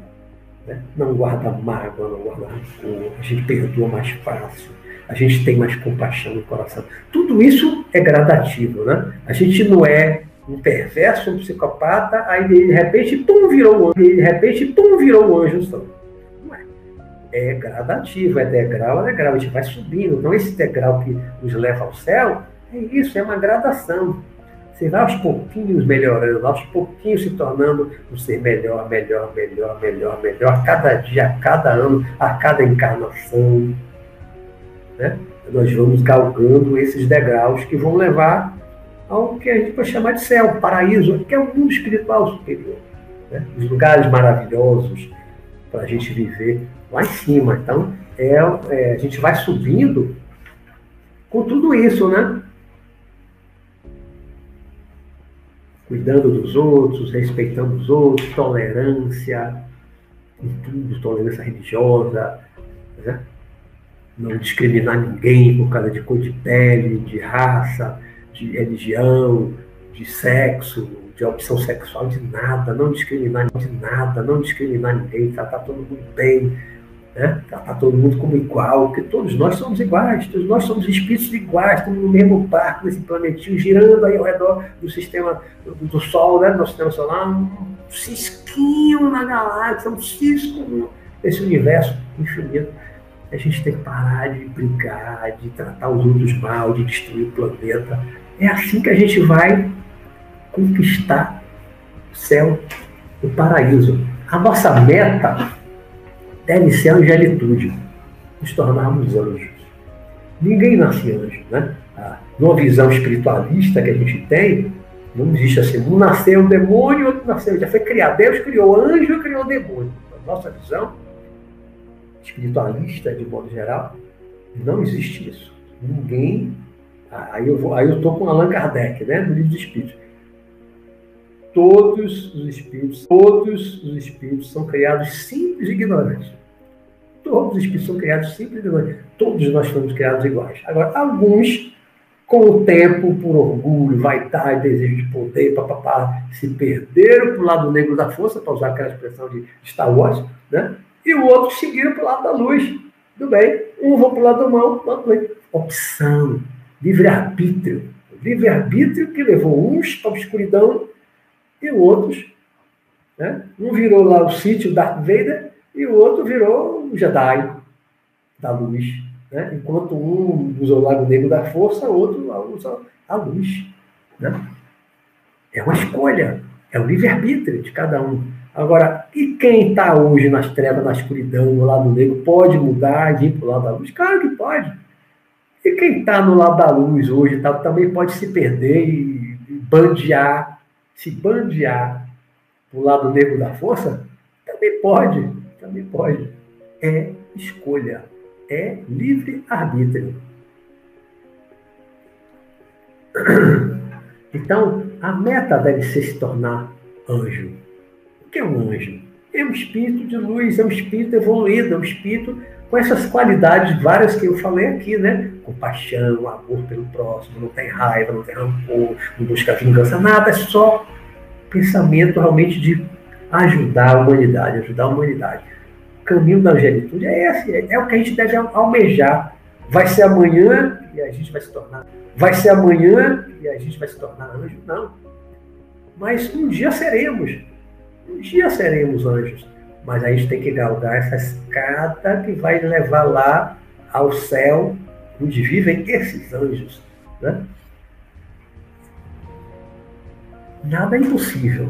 Né? Não guarda mágoa, não guarda rancor, a gente perdoa mais fácil, a gente tem mais compaixão no coração. Tudo isso é gradativo, né? A gente não é um perverso, um psicopata, aí de repente, pum, virou um anjo, de repente, pum, virou um anjo só. É. É gradativo, é degrau a degrau, a gente vai subindo. Então, esse degrau que nos leva ao céu, é isso, é uma gradação. Você vai aos pouquinhos melhorando, aos pouquinhos se tornando um ser melhor, melhor, melhor, melhor, melhor, a cada dia, a cada ano, a cada encarnação. Né? Nós vamos galgando esses degraus que vão levar ao que a gente pode chamar de céu, paraíso, que é o mundo espiritual superior. Né? Os lugares maravilhosos para a gente viver lá em cima. Então, é, é, a gente vai subindo com tudo isso, né? Cuidando dos outros, respeitando os outros, tolerância tudo, tolerância religiosa, né? não discriminar ninguém por causa de cor de pele, de raça, de religião, de sexo, de opção sexual, de nada, não discriminar de nada, não discriminar ninguém, tratar todo mundo bem, né? tratar todo mundo como igual, porque todos nós somos iguais, todos nós somos espíritos iguais, estamos no mesmo barco, nesse planetinho, girando aí ao redor do sistema do, do Sol, né? do nosso sistema solar, um cisquinho na galáxia, um cisco nesse universo infinito. A gente tem que parar de brigar, de tratar os outros mal, de destruir o planeta é assim que a gente vai conquistar o céu, o paraíso. A nossa meta deve ser a angelitude, nos tornarmos anjos. Ninguém nasce anjo, né? Ah, numa visão espiritualista que a gente tem, não existe assim, um nasceu demônio, outro nasceu, já foi criado. Deus criou anjo e criou demônio. A nossa visão espiritualista, de modo geral, não existe isso. Ninguém Aí eu, vou, aí eu tô com Allan Kardec, né, no livro dos Espíritos. Todos os espíritos, todos os espíritos são criados simples e ignorantes. Todos os espíritos são criados simples e ignorantes. Todos nós fomos criados iguais. Agora, alguns, com o tempo, por orgulho, vaidade, desejo de poder, papapá, se perderam para o lado negro da força, para usar aquela expressão de Star Wars, né? E o outro seguiram para o lado da luz. Do bem. Um vão para o lado do mal, outro bem. Opção livre-arbítrio. Livre-arbítrio que levou uns para a escuridão e outros. Né? Um virou lá o sítio Darth Vader e o outro virou o Jedi da luz. Né? Enquanto um usou o Lago Negro da Força, o outro usa a luz. Né? É uma escolha, é o livre-arbítrio de cada um. Agora, e quem está hoje nas trevas, na escuridão, no lado negro, pode mudar e ir para o lado da luz? Claro que pode. E quem está no lado da luz hoje tá, também pode se perder e, e bandear, se bandear o lado negro da força? Também pode, também pode. É escolha, é livre-arbítrio. Então, a meta deve ser se tornar anjo. O que é um anjo? É um espírito de luz, é um espírito evoluído, é um espírito com essas qualidades várias que eu falei aqui, né? Compaixão, amor pelo próximo, não tem raiva, não tem rancor, não busca vingança, nada, é só pensamento realmente de ajudar a humanidade, ajudar a humanidade. O caminho da angelitude é esse, é, é o que a gente deve almejar. Vai ser amanhã e a gente vai se tornar. Vai ser amanhã e a gente vai se tornar anjo? Não. Mas um dia seremos. Um dia seremos anjos mas a gente tem que galgar essa escada que vai levar lá ao céu, onde vivem esses anjos. Né? Nada é impossível.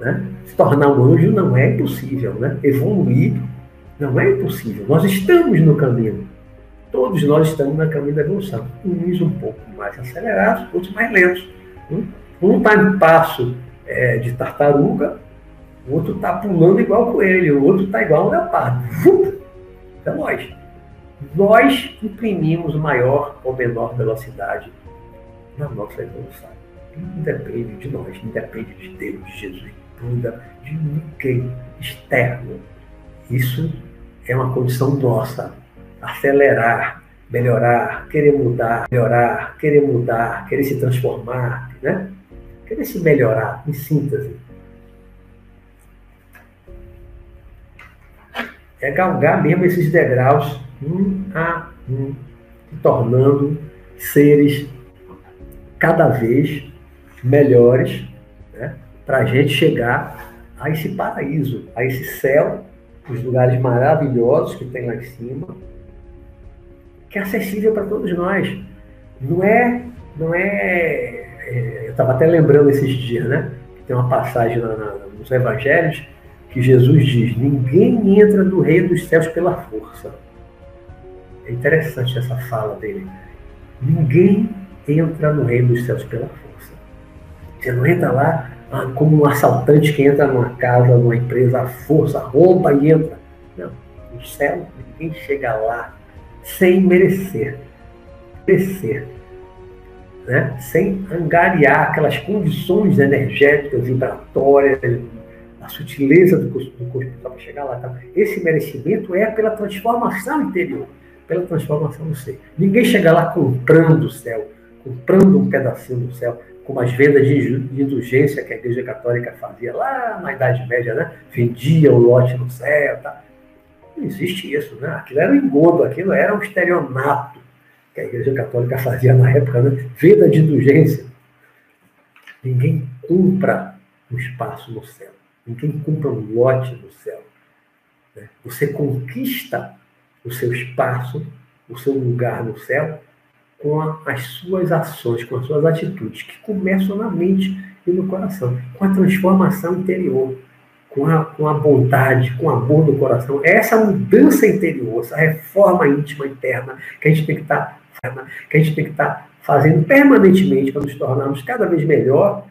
Né? Se tornar um anjo não é impossível. Né? Evoluir não é impossível. Nós estamos no caminho. Todos nós estamos no caminho da evolução. Uns um pouco mais acelerados, outros mais lentos. Hum? Um está em passo é, de tartaruga, o outro está pulando igual coelho, o outro está igual um leopardo. É nós. Nós imprimimos maior ou menor velocidade na nossa evolução. Não depende de nós, não depende de Deus, de Jesus, Buda, de ninguém externo. Isso é uma condição nossa. Acelerar, melhorar, querer mudar, melhorar, querer mudar, querer se transformar, né? Querer se melhorar, em síntese. É galgar mesmo esses degraus um a um, tornando seres cada vez melhores, né? para a gente chegar a esse paraíso, a esse céu, os lugares maravilhosos que tem lá em cima, que é acessível para todos nós. Não é, não é, é eu estava até lembrando esses dias, né? Tem uma passagem na, na, nos Evangelhos que Jesus diz: ninguém entra no reino dos céus pela força. É interessante essa fala dele. Ninguém entra no reino dos céus pela força. Você não entra lá ah, como um assaltante que entra numa casa, numa empresa à força, rouba e entra. Não. No céu, ninguém chega lá sem merecer. Merecer. Né? Sem angariar aquelas condições energéticas, vibratórias, a sutileza do corpo, do corpo para chegar lá. Tá? Esse merecimento é pela transformação interior, pela transformação do ser. Ninguém chega lá comprando o céu, comprando um pedacinho do céu, como as vendas de indulgência que a Igreja Católica fazia lá na Idade Média, né? Vendia o lote no céu, tá? Não existe isso, né? Aquilo era um engodo, aquilo era um estelionato que a Igreja Católica fazia na época, né? Venda de indulgência. Ninguém compra um espaço no céu. Ninguém compra um lote no céu. Né? Você conquista o seu espaço, o seu lugar no céu, com a, as suas ações, com as suas atitudes, que começam na mente e no coração, com a transformação interior com a, com a bondade, com o amor no coração. É essa mudança interior, essa reforma íntima interna que a gente tem que estar tá, que a gente tem que estar tá fazendo permanentemente para nos tornarmos cada vez melhor.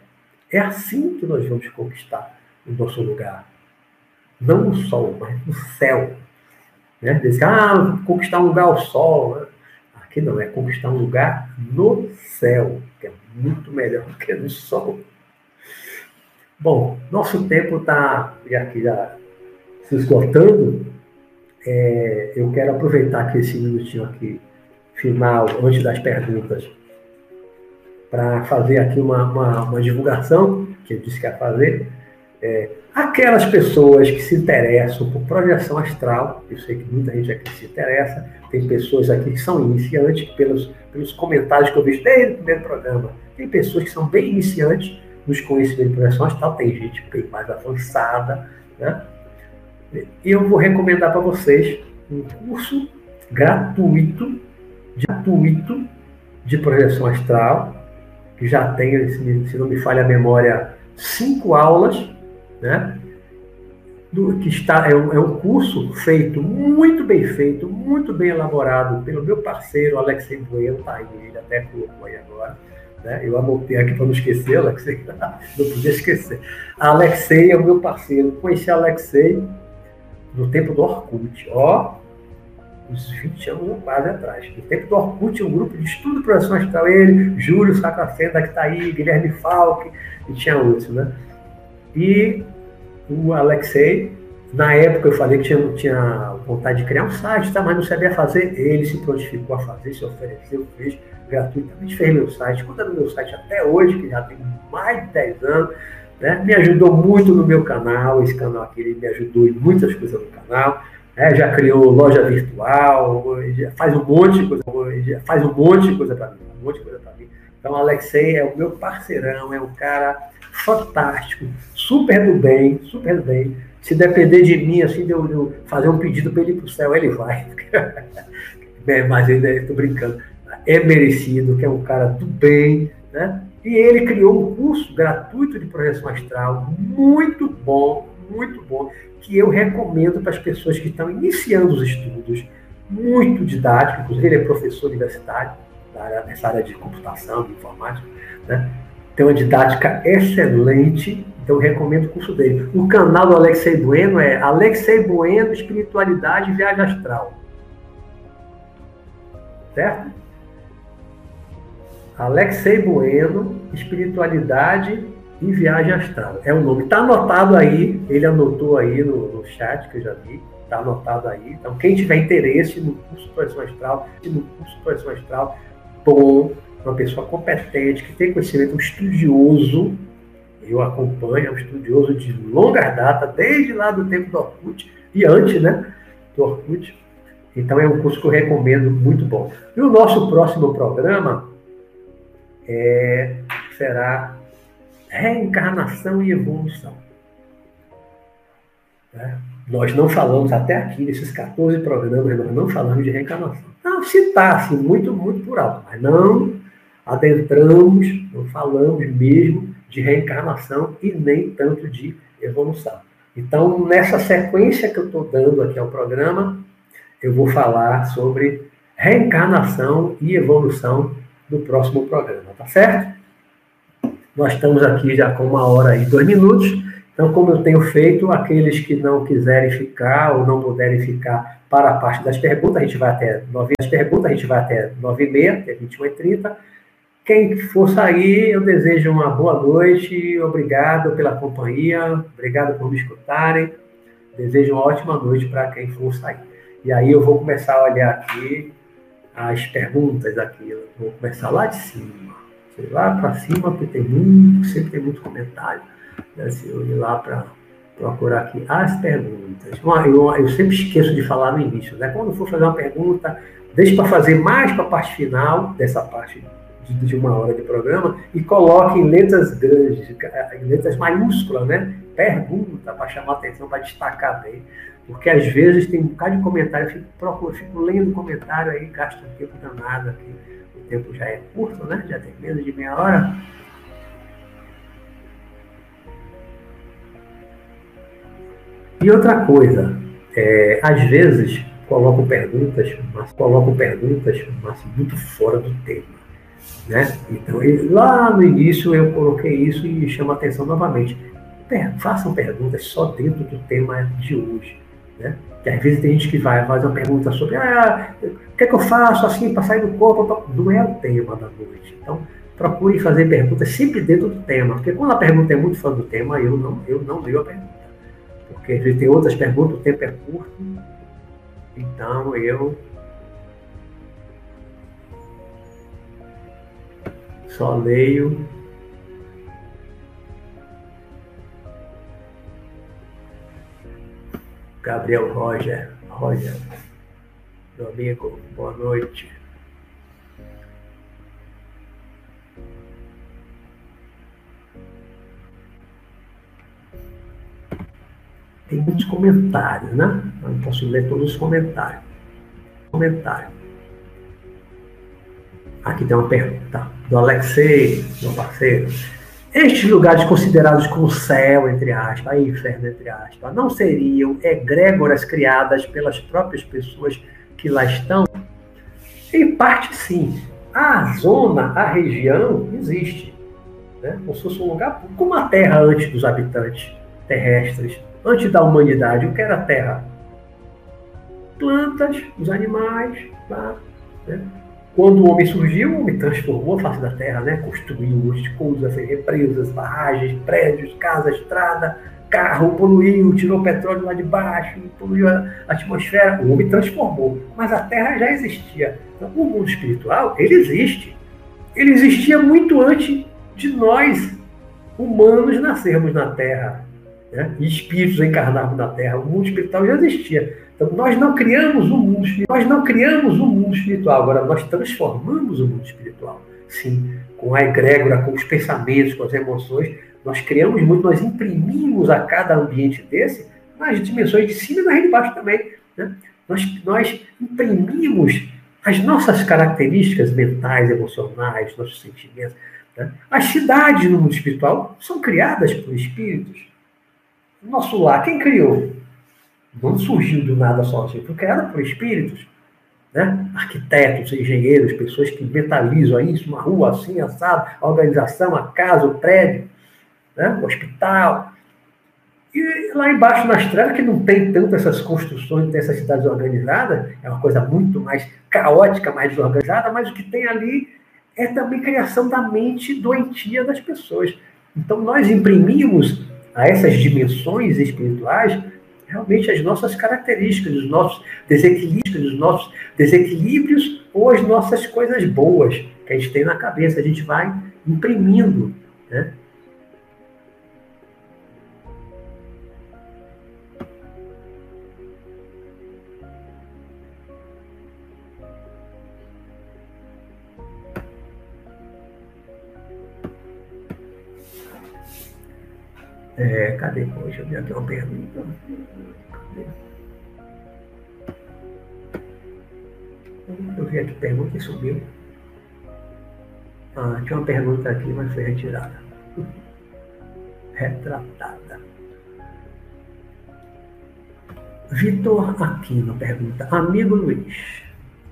É assim que nós vamos conquistar o nosso lugar. Não no sol, mas no céu. Né? Diz, ah, conquistar um lugar ao sol. Né? Aqui não, é conquistar um lugar no céu, que é muito melhor do que no sol. Bom, nosso tempo está aqui já se esgotando. É, eu quero aproveitar que esse minutinho aqui final, antes das perguntas, para fazer aqui uma, uma, uma, divulgação que eu disse que ia fazer. É, aquelas pessoas que se interessam por projeção astral, eu sei que muita gente aqui se interessa, tem pessoas aqui que são iniciantes, pelos, pelos comentários que eu vi desde o primeiro programa, tem pessoas que são bem iniciantes nos conhecimentos de projeção astral, tem gente bem mais avançada, né? E eu vou recomendar para vocês um curso gratuito, gratuito de projeção astral, que já tem, se não me falha a memória, cinco aulas, né? Do, que está é um, é um curso feito muito bem feito, muito bem elaborado pelo meu parceiro Alexei Bueno, tá aí, ele até colocou aí agora né? Eu anotei aqui para não esquecer, Alexei, não podia esquecer. Alexei é o meu parceiro. Conheci Alexei no tempo do Orkut. Ó, uns 20 anos quase atrás. No tempo do Orkut, um grupo de estudo professor astral, ele, Júlio Sacracenta, que está aí, Guilherme Falck, e tinha outros, né? E o Alexei, na época eu falei que tinha, tinha vontade de criar um site, tá? mas não sabia fazer. Ele se prontificou a fazer, se ofereceu, fez gratuitamente, fez meu site, conta no meu site até hoje, que já tem mais de 10 anos, né? me ajudou muito no meu canal, esse canal aqui ele me ajudou em muitas coisas no canal, né? já criou loja virtual, faz um monte de coisa, faz um monte de coisa para mim, um monte de coisa para mim. Então, Alexei é o meu parceirão, é um cara fantástico, super do bem, super do bem. Se depender de mim, assim, de eu, de eu fazer um pedido para ele ir para o céu, ele vai. Mas ainda estou brincando é merecido, que é um cara do bem, né? E ele criou um curso gratuito de projeção astral, muito bom, muito bom, que eu recomendo para as pessoas que estão iniciando os estudos, muito didático, inclusive ele é professor universitário, nessa área de computação, de informática, né? tem uma didática excelente, eu recomendo o curso dele. O canal do Alexei Bueno é Alexei Bueno Espiritualidade e Viagem Astral. Certo? Alexei Bueno Espiritualidade e Viagem Astral. É o nome. Está anotado aí, ele anotou aí no, no chat que eu já vi. Está anotado aí. Então, quem tiver interesse no curso Projeção Astral, no curso Projeção Astral, bom, uma pessoa competente, que tem conhecimento, um estudioso, eu acompanho, é um estudioso de longa data, desde lá do tempo do Orkut, e antes, né, do Orkut. Então, é um curso que eu recomendo, muito bom. E o nosso próximo programa é, será Reencarnação e Evolução. Né? Nós não falamos até aqui, nesses 14 programas, nós não falamos de reencarnação. Não, citar, assim, muito, muito por alto, mas não adentramos, não falamos mesmo de reencarnação e nem tanto de evolução. Então, nessa sequência que eu estou dando aqui ao programa, eu vou falar sobre reencarnação e evolução no próximo programa, tá certo? Nós estamos aqui já com uma hora e dois minutos. Então, como eu tenho feito, aqueles que não quiserem ficar ou não puderem ficar para a parte das perguntas, a gente vai até nove as perguntas, a gente vai até nove e meia, até 21 e 30 quem for sair, eu desejo uma boa noite, obrigado pela companhia, obrigado por me escutarem. Desejo uma ótima noite para quem for sair. E aí eu vou começar a olhar aqui as perguntas aqui. Eu vou começar lá de cima. Sei lá para cima, porque tem muito, sempre tem muito comentário. Né? Se eu ir lá para procurar aqui as perguntas. Eu, eu, sempre esqueço de falar no início, né? Quando for fazer uma pergunta, deixe para fazer mais para a parte final dessa parte de uma hora de programa e coloque em letras grandes, em letras maiúsculas, né? Pergunta para chamar atenção, para destacar bem. Porque às vezes tem um bocado de comentário, eu fico, procuro, fico lendo comentário aí, gasto um tempo danado aqui. O tempo já é curto, né? Já tem menos de meia hora. E outra coisa, é, às vezes coloco perguntas, mas coloco perguntas, mas muito fora do tema. Né? Então, lá no início eu coloquei isso e chamo a atenção novamente. Façam perguntas só dentro do tema de hoje. Né? Que às vezes tem gente que vai fazer uma pergunta sobre ah, o que, é que eu faço assim para sair do corpo? Não é o tema da noite. Então, procure fazer perguntas sempre dentro do tema. Porque quando a pergunta é muito fora do tema, eu não, eu não leio a pergunta. Porque às vezes tem outras perguntas, o tempo é curto. Então eu Só leio Gabriel Roger, Roger, amigo, boa noite. Tem muitos comentários, né? Eu não posso ler todos os comentários. Comentário. Aqui tem uma pergunta do Alexei, meu parceiro. Estes lugares considerados como céu, entre aspas, inferno, entre aspas, não seriam egrégoras criadas pelas próprias pessoas que lá estão? Em parte, sim. A zona, a região, existe. Né? Como se fosse um lugar como a Terra antes dos habitantes terrestres, antes da humanidade. O que era a Terra? Plantas, os animais, tá? Né? Quando o homem surgiu, o homem transformou a face da terra, né? construiu de coisas, fez represas, barragens, prédios, casa, estrada, carro, poluiu, tirou petróleo lá de baixo, poluiu a atmosfera. O homem transformou, mas a terra já existia. Então, o mundo espiritual, ele existe. Ele existia muito antes de nós, humanos, nascermos na terra. Né? E espíritos encarnarmos na terra. O mundo espiritual já existia. Então, nós não criamos um mundo espiritual, nós não criamos um mundo espiritual, agora nós transformamos o mundo espiritual. Sim, com a egrégora, com os pensamentos, com as emoções, nós criamos muito, nós imprimimos a cada ambiente desse nas dimensões de cima e nas de baixo também. Né? Nós, nós imprimimos as nossas características mentais, emocionais, nossos sentimentos. Né? As cidades no mundo espiritual são criadas por espíritos. Nosso lar, quem criou? Não surgiu do nada sozinho, foi criado por espíritos. né? arquitetos, engenheiros, pessoas que mentalizam isso, uma rua assim, assado, a organização, a casa, o prédio, né? o hospital. E lá embaixo na estrada, que não tem tanto essas construções, não tem essas cidades organizadas, é uma coisa muito mais caótica, mais desorganizada, mas o que tem ali é também criação da mente doentia das pessoas. Então, nós imprimimos a essas dimensões espirituais realmente as nossas características, os nossos desequilíbrios, os nossos desequilíbrios ou as nossas coisas boas que a gente tem na cabeça. A gente vai imprimindo, né? É, cadê? Poxa, eu vi aqui uma pergunta. Eu vi aqui pergunta e subiu. Ah, tinha uma pergunta aqui, mas foi retirada. Retratada. Vitor Aquino pergunta: Amigo Luiz,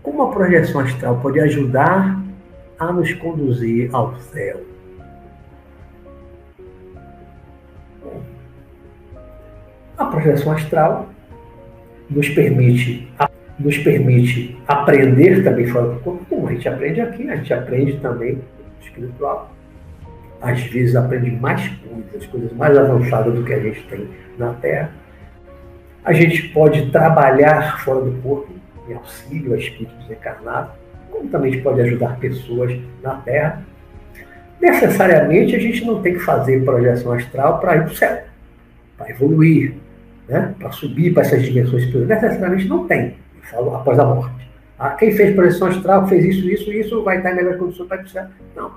como a projeção astral pode ajudar a nos conduzir ao céu? A projeção astral nos permite, nos permite aprender também fora do corpo, como a gente aprende aqui, a gente aprende também espiritual. Às vezes aprende mais coisas, coisas mais avançadas do que a gente tem na Terra. A gente pode trabalhar fora do corpo, em auxílio a espíritos encarnados, como também a gente pode ajudar pessoas na Terra. Necessariamente a gente não tem que fazer projeção astral para ir para o céu, para evoluir, né, para subir para essas dimensões superiores, necessariamente não tem, falo após a morte. Ah, quem fez projeção astral, fez isso, isso, isso, vai estar em melhor condição para céu. Não.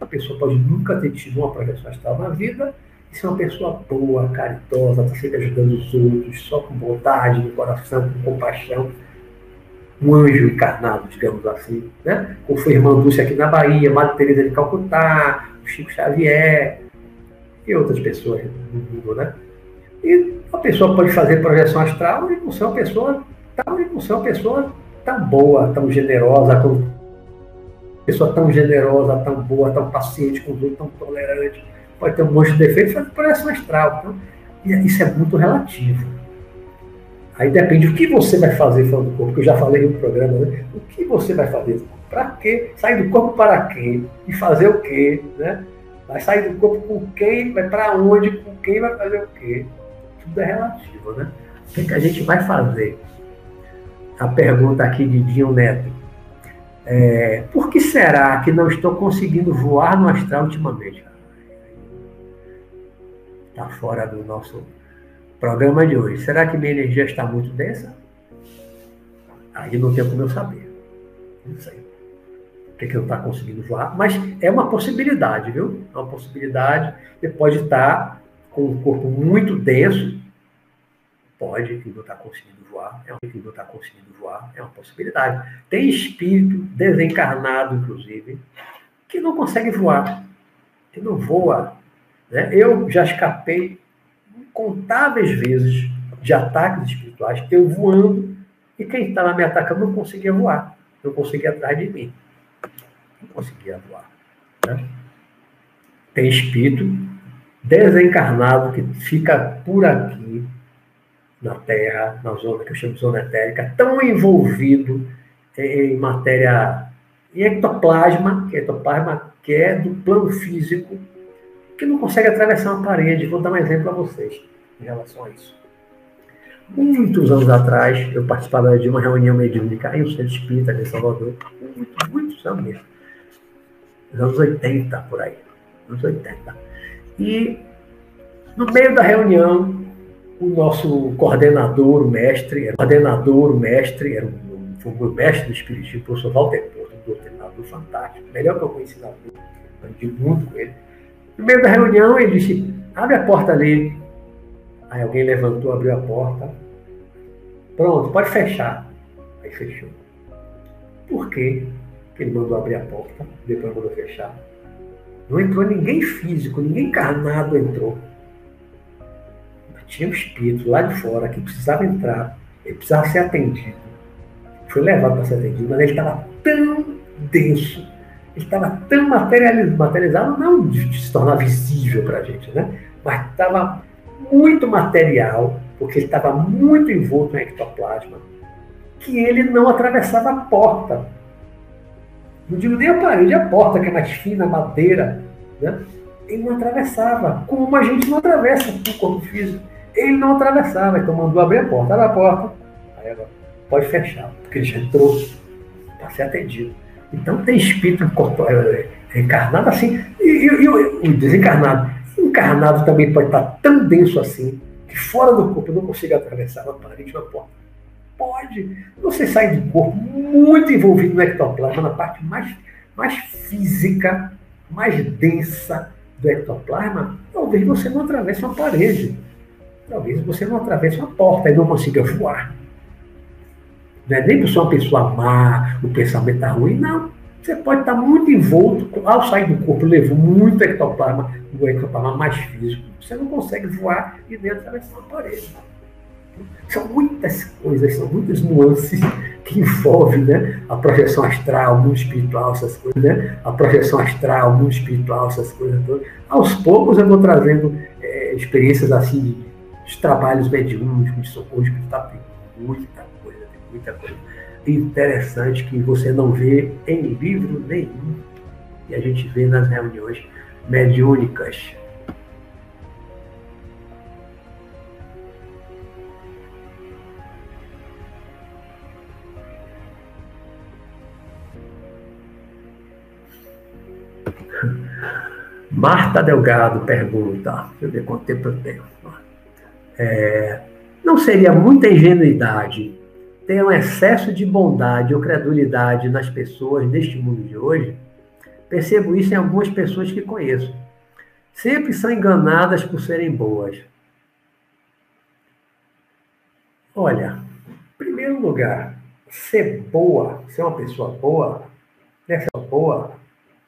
A pessoa pode nunca ter tido uma projeção astral na vida e ser uma pessoa boa, caritosa, está sempre ajudando os outros, só com bondade no coração, com compaixão. Um anjo encarnado, digamos assim, né? Como foi Irmã Dulce aqui na Bahia, Madre Teresa de Calcutá, Chico Xavier e outras pessoas no mundo, né? E a pessoa pode fazer projeção astral e não ser uma pessoa tal, e não ser uma pessoa tão boa, tão generosa, pessoa tão generosa, tão boa, tão paciente com os tão tolerante. Pode ter um monte de defeitos fazer projeção astral. Então, isso é muito relativo. Aí depende do que você vai fazer fora do corpo, que eu já falei no programa, né? O que você vai fazer? Para quê? Sair do corpo para quem? E fazer o quê? Né? Vai sair do corpo com quem? Vai para onde? Com quem vai fazer o quê? Tudo é relativo, né? O que, é que a gente vai fazer? A pergunta aqui de Dinho Neto. É, por que será que não estou conseguindo voar no astral ultimamente? Está fora do nosso programa de hoje. Será que minha energia está muito densa? Aí não tem como eu saber. Não sei. Por que, que eu não está conseguindo voar? Mas é uma possibilidade, viu? É uma possibilidade. Você pode estar com um corpo muito denso, pode e não está conseguindo voar, é um que não está conseguindo voar, é uma possibilidade. Tem espírito desencarnado, inclusive, que não consegue voar, que não voa. Né? Eu já escapei incontáveis vezes de ataques espirituais, eu voando, e quem estava me atacando não conseguia voar, não conseguia atrás de mim. Não conseguia voar. Né? Tem espírito desencarnado que fica por aqui, na Terra, na zona que eu chamo de zona etérica, tão envolvido em matéria, em ectoplasma, que é ectoplasma que é do plano físico, que não consegue atravessar uma parede. Vou dar um exemplo a vocês em relação a isso. Muitos anos atrás, eu participava de uma reunião mediúnica em um centro espírita de Salvador, muitos, muitos anos mesmo, nos anos 80, por aí, anos 80. E no meio da reunião, o nosso coordenador, o mestre, era coordenador, o mestre, era foi o mestre do Espiritismo, o professor Walter Porto, um doutrinador fantástico, melhor que eu conheci na vida, aprendi muito com ele. No meio da reunião, ele disse: abre a porta ali. Aí alguém levantou, abriu a porta. Pronto, pode fechar. Aí fechou. Por quê? que ele mandou abrir a porta, depois mandou fechar? Não entrou ninguém físico, ninguém encarnado entrou. Tinha um espírito lá de fora que precisava entrar, ele precisava ser atendido. foi levado para ser atendido, mas ele estava tão denso, ele estava tão materializado, materializado não de se tornar visível para a gente, né? mas estava muito material, porque ele estava muito envolto em ectoplasma, que ele não atravessava a porta. Não digo nem a parede, a porta, que é mais fina, madeira. Né? Ele não atravessava, como a gente não atravessa o corpo físico. Ele não atravessava, então mandou abrir a porta. Abre a porta, aí agora pode fechar, porque ele já entrou para ser atendido. Então tem espírito é, é, encarnado assim, e, e, e o desencarnado. Encarnado também pode estar tão denso assim, que fora do corpo não consiga atravessar uma parede, uma porta. Pode. Você sai do corpo muito envolvido no ectoplasma, na parte mais, mais física, mais densa do ectoplasma, talvez você não atravesse uma parede. Talvez você não atravesse uma porta e não consiga voar. Não é nem por ser uma pessoa má, o pensamento está ruim, não. Você pode estar muito envolto, ao sair do corpo, levou muito ectoplasma, o ectoplasma mais físico. Você não consegue voar e nem atravessar uma parede. São muitas coisas, são muitas nuances que envolvem né, a projeção astral, o mundo espiritual, essas coisas, né? A projeção astral, o mundo espiritual, essas coisas todas. Aos poucos eu vou trazendo é, experiências assim, de trabalhos mediúnicos, de socorro espiritual, tem muita coisa, tem muita coisa interessante que você não vê em livro nenhum. E a gente vê nas reuniões mediúnicas. Marta Delgado pergunta, deixa eu ver quanto tempo eu tenho. É, não seria muita ingenuidade ter um excesso de bondade ou credulidade nas pessoas neste mundo de hoje? Percebo isso em algumas pessoas que conheço. Sempre são enganadas por serem boas. Olha, em primeiro lugar, ser boa, ser uma pessoa boa, ser boa,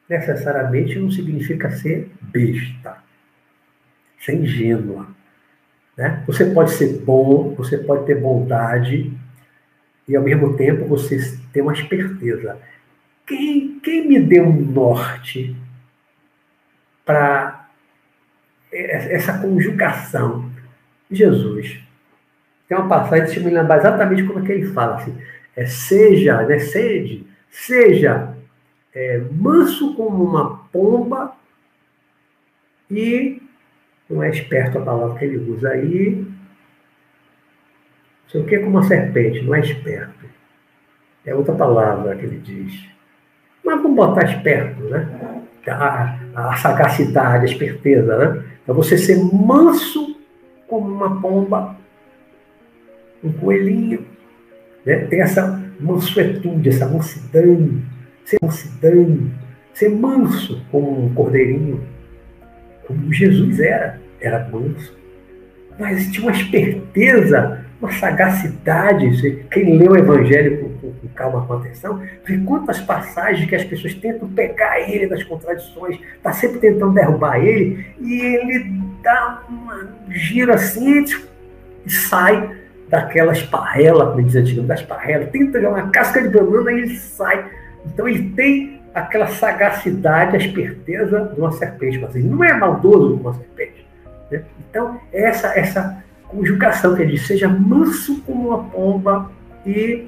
necessariamente não significa ser besta, ser ingênua. Né? Você pode ser bom, você pode ter bondade e ao mesmo tempo você ter uma esperteza. Quem, quem me deu um norte para essa conjugação? Jesus. Tem uma passagem, eu me lembrar exatamente como é que ele fala. Assim, é, seja, né, sede, seja é, manso como uma pomba e não é esperto a palavra que ele usa aí. Não sei o que como uma serpente, não é esperto. É outra palavra que ele diz. Mas vamos botar esperto, né? A, a sagacidade, a esperteza, né? Então você ser manso como uma pomba, um coelhinho, né? Tem essa mansuetude, essa mansidão, ser mansidão, ser manso como um cordeirinho como Jesus era, era manso. Mas tinha uma esperteza, uma sagacidade. Quem lê o Evangelho com, com, calma, com atenção, vê quantas passagens que as pessoas tentam pegar ele nas contradições, está sempre tentando derrubar ele, e ele dá uma gira assim e sai daquela esparrela, como diz antigamente, da esparrela, tenta jogar uma casca de banana e ele sai. Então ele tem aquela sagacidade, a esperteza de uma serpente. Mas ele não é maldoso como uma serpente. Né? Então, essa, essa conjugação que ele diz, seja manso como uma pomba e.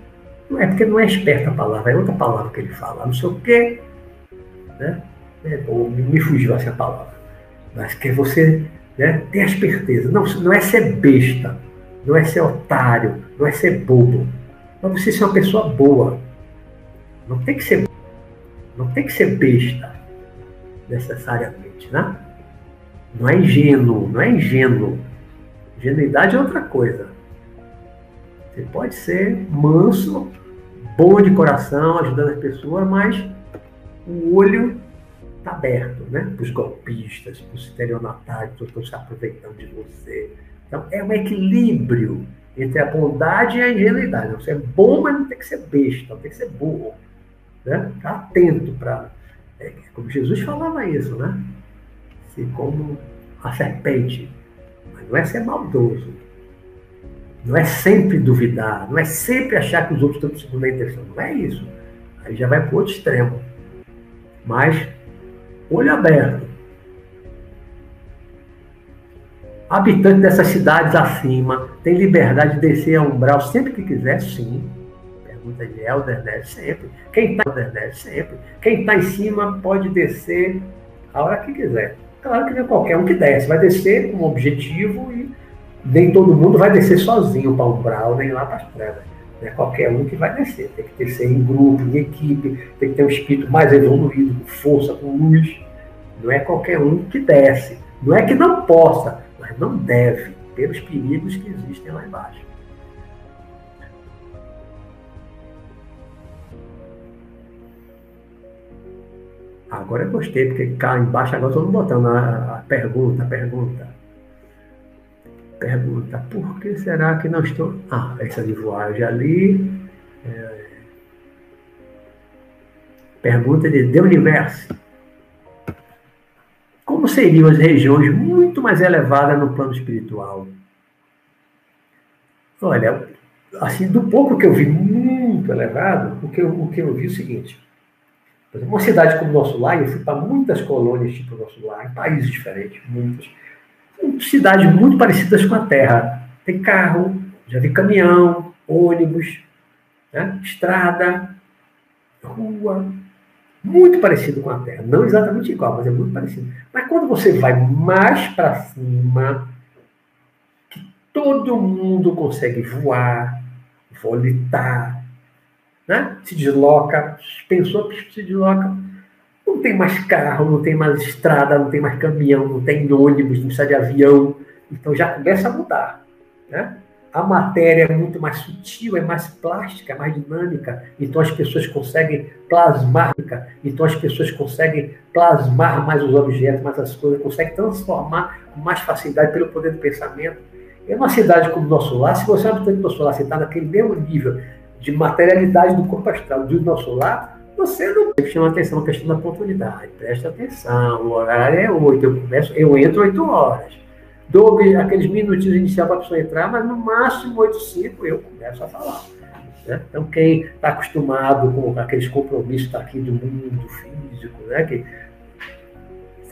Não é porque não é esperta a palavra, é outra palavra que ele fala, não sei o quê. Né? É, ou me fugiu essa palavra. Mas que você né, ter a esperteza. Não, não é ser besta, não é ser otário, não é ser bobo. Mas você ser uma pessoa boa. Não tem que ser não tem que ser besta, necessariamente, né? Não é ingênuo, não é ingênuo. Ingenuidade é outra coisa. Você pode ser manso, bom de coração, ajudando as pessoas, mas o olho está aberto, né? Para os golpistas, para os estelionatários, que estão se aproveitando de você. Então, é um equilíbrio entre a bondade e a ingenuidade. Você é bom, mas não tem que ser besta, não tem que ser burro. Né? Atento para. É, como Jesus falava isso, né? Se como a serpente. Mas não é ser maldoso. Não é sempre duvidar, não é sempre achar que os outros estão com segunda intenção. Não é isso. Aí já vai para outro extremo. Mas, olho aberto. Habitante dessas cidades acima tem liberdade de descer a umbral sempre que quiser, sim. Pergunta de Helder Neves, sempre. Quem está Neves, sempre. Quem está em cima pode descer a hora que quiser. Claro que não é qualquer um que desce, vai descer com um objetivo e nem todo mundo vai descer sozinho para o umbral, nem lá para as trevas. Não é qualquer um que vai descer. Tem que descer em grupo, em equipe, tem que ter um espírito mais evoluído, com força, com luz. Não é qualquer um que desce. Não é que não possa, mas não deve, pelos perigos que existem lá embaixo. Agora eu gostei, porque cá embaixo agora estou botando a, pergunta, a pergunta. Pergunta, por que será que não estou. Ah, essa de voar já. É... Pergunta de De Universo. Como seriam as regiões muito mais elevadas no plano espiritual? Olha, assim, do pouco que eu vi muito elevado, o que eu, o que eu vi é o seguinte. Por exemplo, uma cidade como o nosso lar, eu fui para muitas colônias tipo nosso lar, em países diferentes, muitas. Cidades muito parecidas com a Terra. Tem carro, já vi caminhão, ônibus, né? estrada, rua, muito parecido com a Terra. Não exatamente igual, mas é muito parecido. Mas quando você vai mais para cima, que todo mundo consegue voar, volitar, né? se desloca, pensou se desloca, não tem mais carro, não tem mais estrada, não tem mais caminhão, não tem ônibus, não precisa de avião. Então já começa a mudar. Né? a matéria é muito mais sutil, é mais plástica, é mais dinâmica, então as pessoas conseguem plasmar, então as pessoas conseguem plasmar mais os objetos, mais as coisas, conseguem transformar com mais facilidade pelo poder do pensamento. Em uma cidade como o nosso lar, se você é habitante do nosso lar, você está naquele mesmo nível de materialidade do corpo astral do nosso lar, você não chama atenção na questão da pontualidade. Presta atenção, o horário é 8, eu, começo, eu entro 8 horas dou aqueles minutinhos iniciais para a pessoa entrar, mas no máximo 8, 5 eu começo a falar. Né? Então, quem está acostumado com aqueles compromissos aqui do mundo físico, né? que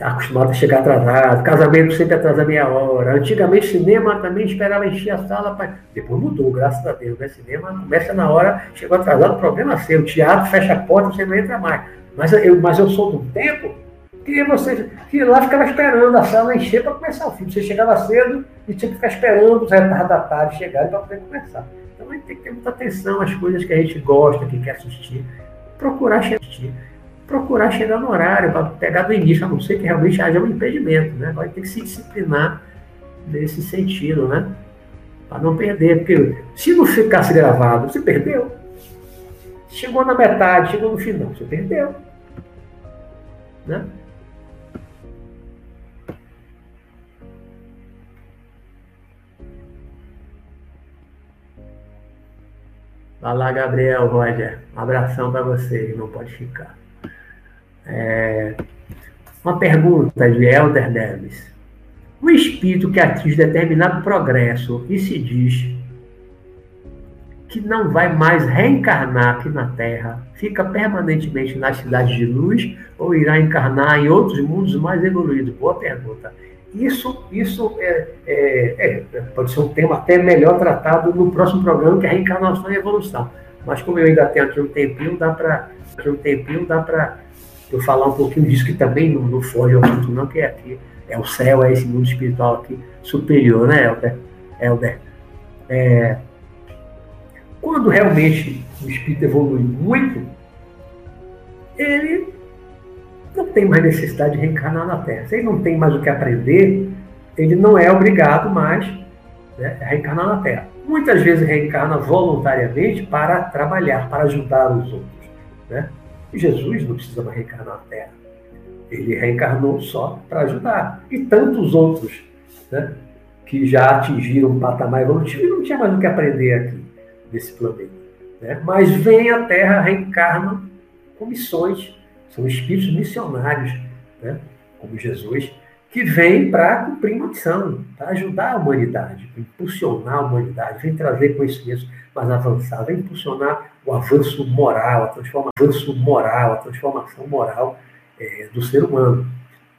acostumado a chegar atrasado, casamento sempre atrasa meia hora. Antigamente, cinema também esperava encher a sala. Pra... Depois mudou, graças a Deus. Né? Cinema começa na hora, chegou atrasado, problema seu. O teatro fecha a porta, você não entra mais. Mas eu, mas eu sou do tempo que você que lá ficava esperando a sala encher para começar o filme. Você chegava cedo e tinha que ficar esperando os retardatários chegarem para poder começar. Então a gente tem que ter muita atenção às coisas que a gente gosta, que quer assistir. Procurar assistir. Procurar chegar no horário, para pegar do início, a não ser que realmente haja um impedimento. Né? Vai ter que se disciplinar nesse sentido, né? Para não perder. Porque se não ficasse gravado, você perdeu. Chegou na metade, chegou no final, você perdeu. Né? Vai lá, Gabriel, Roger. Um abração para você, não pode ficar. É... Uma pergunta de Elder Neves. O espírito que atinge determinado progresso e se diz que não vai mais reencarnar aqui na Terra, fica permanentemente nas cidades de luz ou irá encarnar em outros mundos mais evoluídos? Boa pergunta. Isso, isso é, é, é, pode ser um tema até melhor tratado no próximo programa, que é reencarnação e evolução. Mas como eu ainda tenho aqui um tempinho, dá para um tempinho dá para eu falar um pouquinho disso que também não, não foge ao assunto não, que é aqui é o céu, é esse mundo espiritual aqui superior, né, Helder? Helder. É, quando realmente o espírito evolui muito, ele não tem mais necessidade de reencarnar na Terra. Se ele não tem mais o que aprender, ele não é obrigado mais né, a reencarnar na Terra. Muitas vezes reencarna voluntariamente para trabalhar, para ajudar os outros. Né? Jesus não precisa mais reencarnar na Terra. Ele reencarnou só para ajudar. E tantos outros né, que já atingiram um patamar evolutivo e não tinha mais o que aprender aqui, nesse planeta. Né? Mas vem à Terra, reencarna com missões são espíritos missionários, né? como Jesus, que vem para cumprir missão, para ajudar a humanidade, impulsionar a humanidade, vem trazer conhecimentos mais avançados, vem impulsionar o avanço moral, a transformação, moral, a transformação moral é, do ser humano.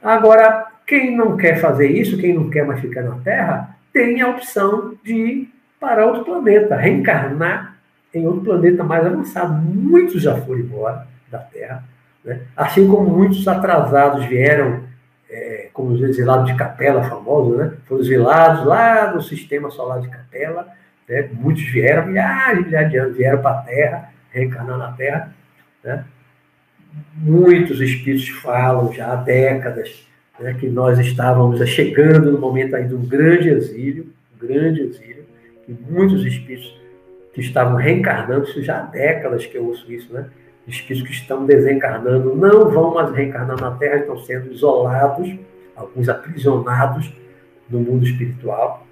Agora, quem não quer fazer isso, quem não quer mais ficar na Terra, tem a opção de ir para outro planeta, reencarnar em outro planeta mais avançado. Muitos já foram embora da Terra, né? assim como muitos atrasados vieram é, como os exilados de Capela, famosos, né? Foram exilados lá do sistema solar de Capela, né? Muitos vieram, milhares, milhares de anos, vieram para a Terra, reencarnar na Terra, né? Muitos espíritos falam já há décadas né, que nós estávamos chegando no momento aí de um grande exílio, um grande exílio, que muitos espíritos que estavam reencarnando, isso já há décadas que eu ouço isso, né? Espíritos que estão desencarnando não vão mais reencarnar na Terra, estão sendo isolados, alguns aprisionados no mundo espiritual.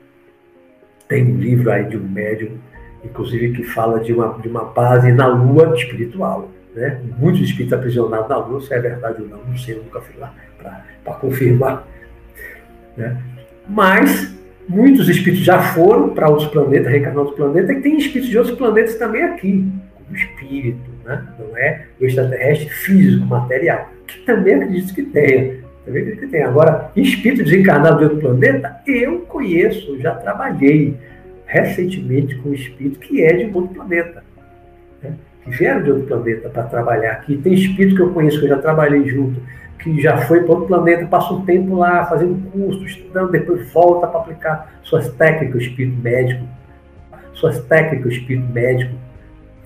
Tem um livro aí de um médium, inclusive, que fala de uma, de uma base na Lua espiritual. Né? Muitos espíritos aprisionados na Lua, se é verdade ou não, não sei, eu nunca fui lá para confirmar. Né? Mas muitos espíritos já foram para outros planetas, reencarnar outros planetas, e tem espíritos de outros planetas também aqui, como espírito, né? não é o extraterrestre físico, material, que também acredito que tenha. Também acredito que tenha. Agora, espírito desencarnado de outro planeta, eu conheço, já trabalhei recentemente com um espírito que é de outro planeta. Né? Que vieram de outro planeta para trabalhar aqui. Tem espírito que eu conheço, que eu já trabalhei junto, que já foi para outro planeta, passa um tempo lá fazendo curso, estudando, depois volta para aplicar suas técnicas, espírito médico, suas técnicas, espírito médico,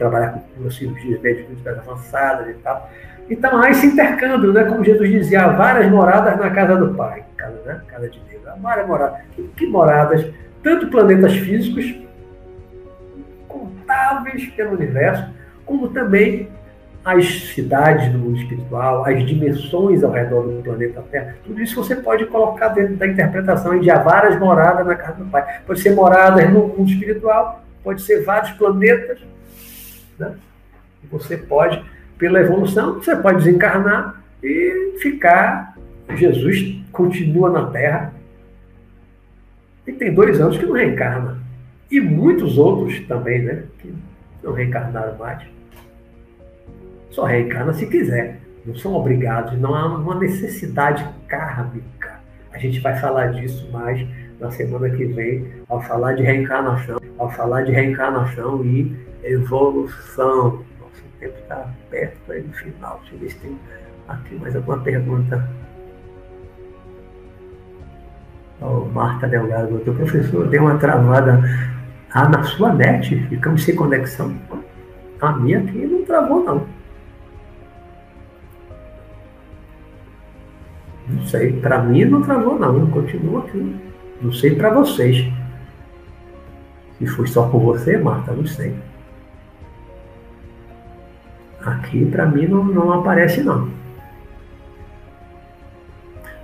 trabalhar com cirurgias médicas avançadas e tal. Então, há esse intercâmbio, né? como Jesus dizia, há várias moradas na casa do Pai, casa, né? casa de Deus. Há várias moradas. Que, que moradas? Tanto planetas físicos, contáveis pelo universo, como também as cidades do mundo espiritual, as dimensões ao redor do planeta Terra, tudo isso você pode colocar dentro da interpretação de há várias moradas na casa do Pai. Pode ser moradas no mundo espiritual, pode ser vários planetas, né? Você pode, pela evolução, você pode desencarnar e ficar. Jesus continua na Terra. E tem dois anos que não reencarna. E muitos outros também, né? Que não reencarnaram mais. Só reencarna se quiser. Não são obrigados, não há uma necessidade kármica. A gente vai falar disso mais na semana que vem, ao falar de reencarnação, ao falar de reencarnação e evolução. Nosso tempo está perto aí no final. Deixa eu ver se tem aqui mais alguma pergunta. Oh, Marta Delgado, o professor deu uma travada ah, na sua net, ficamos sem conexão. A minha aqui não travou, não. Não sei, para mim não travou, não. Continua aqui. Não sei para vocês. Se foi só por você, Marta, não sei. Aqui, para mim, não, não aparece, não.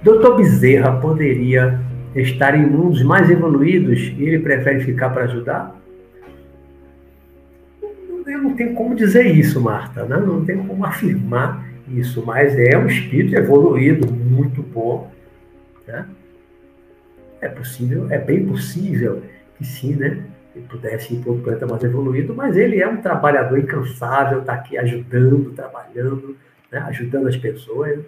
Doutor Bezerra poderia estar em mundos mais evoluídos e ele prefere ficar para ajudar? Eu não tenho como dizer isso, Marta, né? não tenho como afirmar isso, mas é um espírito evoluído, muito bom. Né? É possível, é bem possível que sim, né? Pudesse ir para um planeta mais evoluído, mas ele é um trabalhador incansável, está aqui ajudando, trabalhando, né, ajudando as pessoas.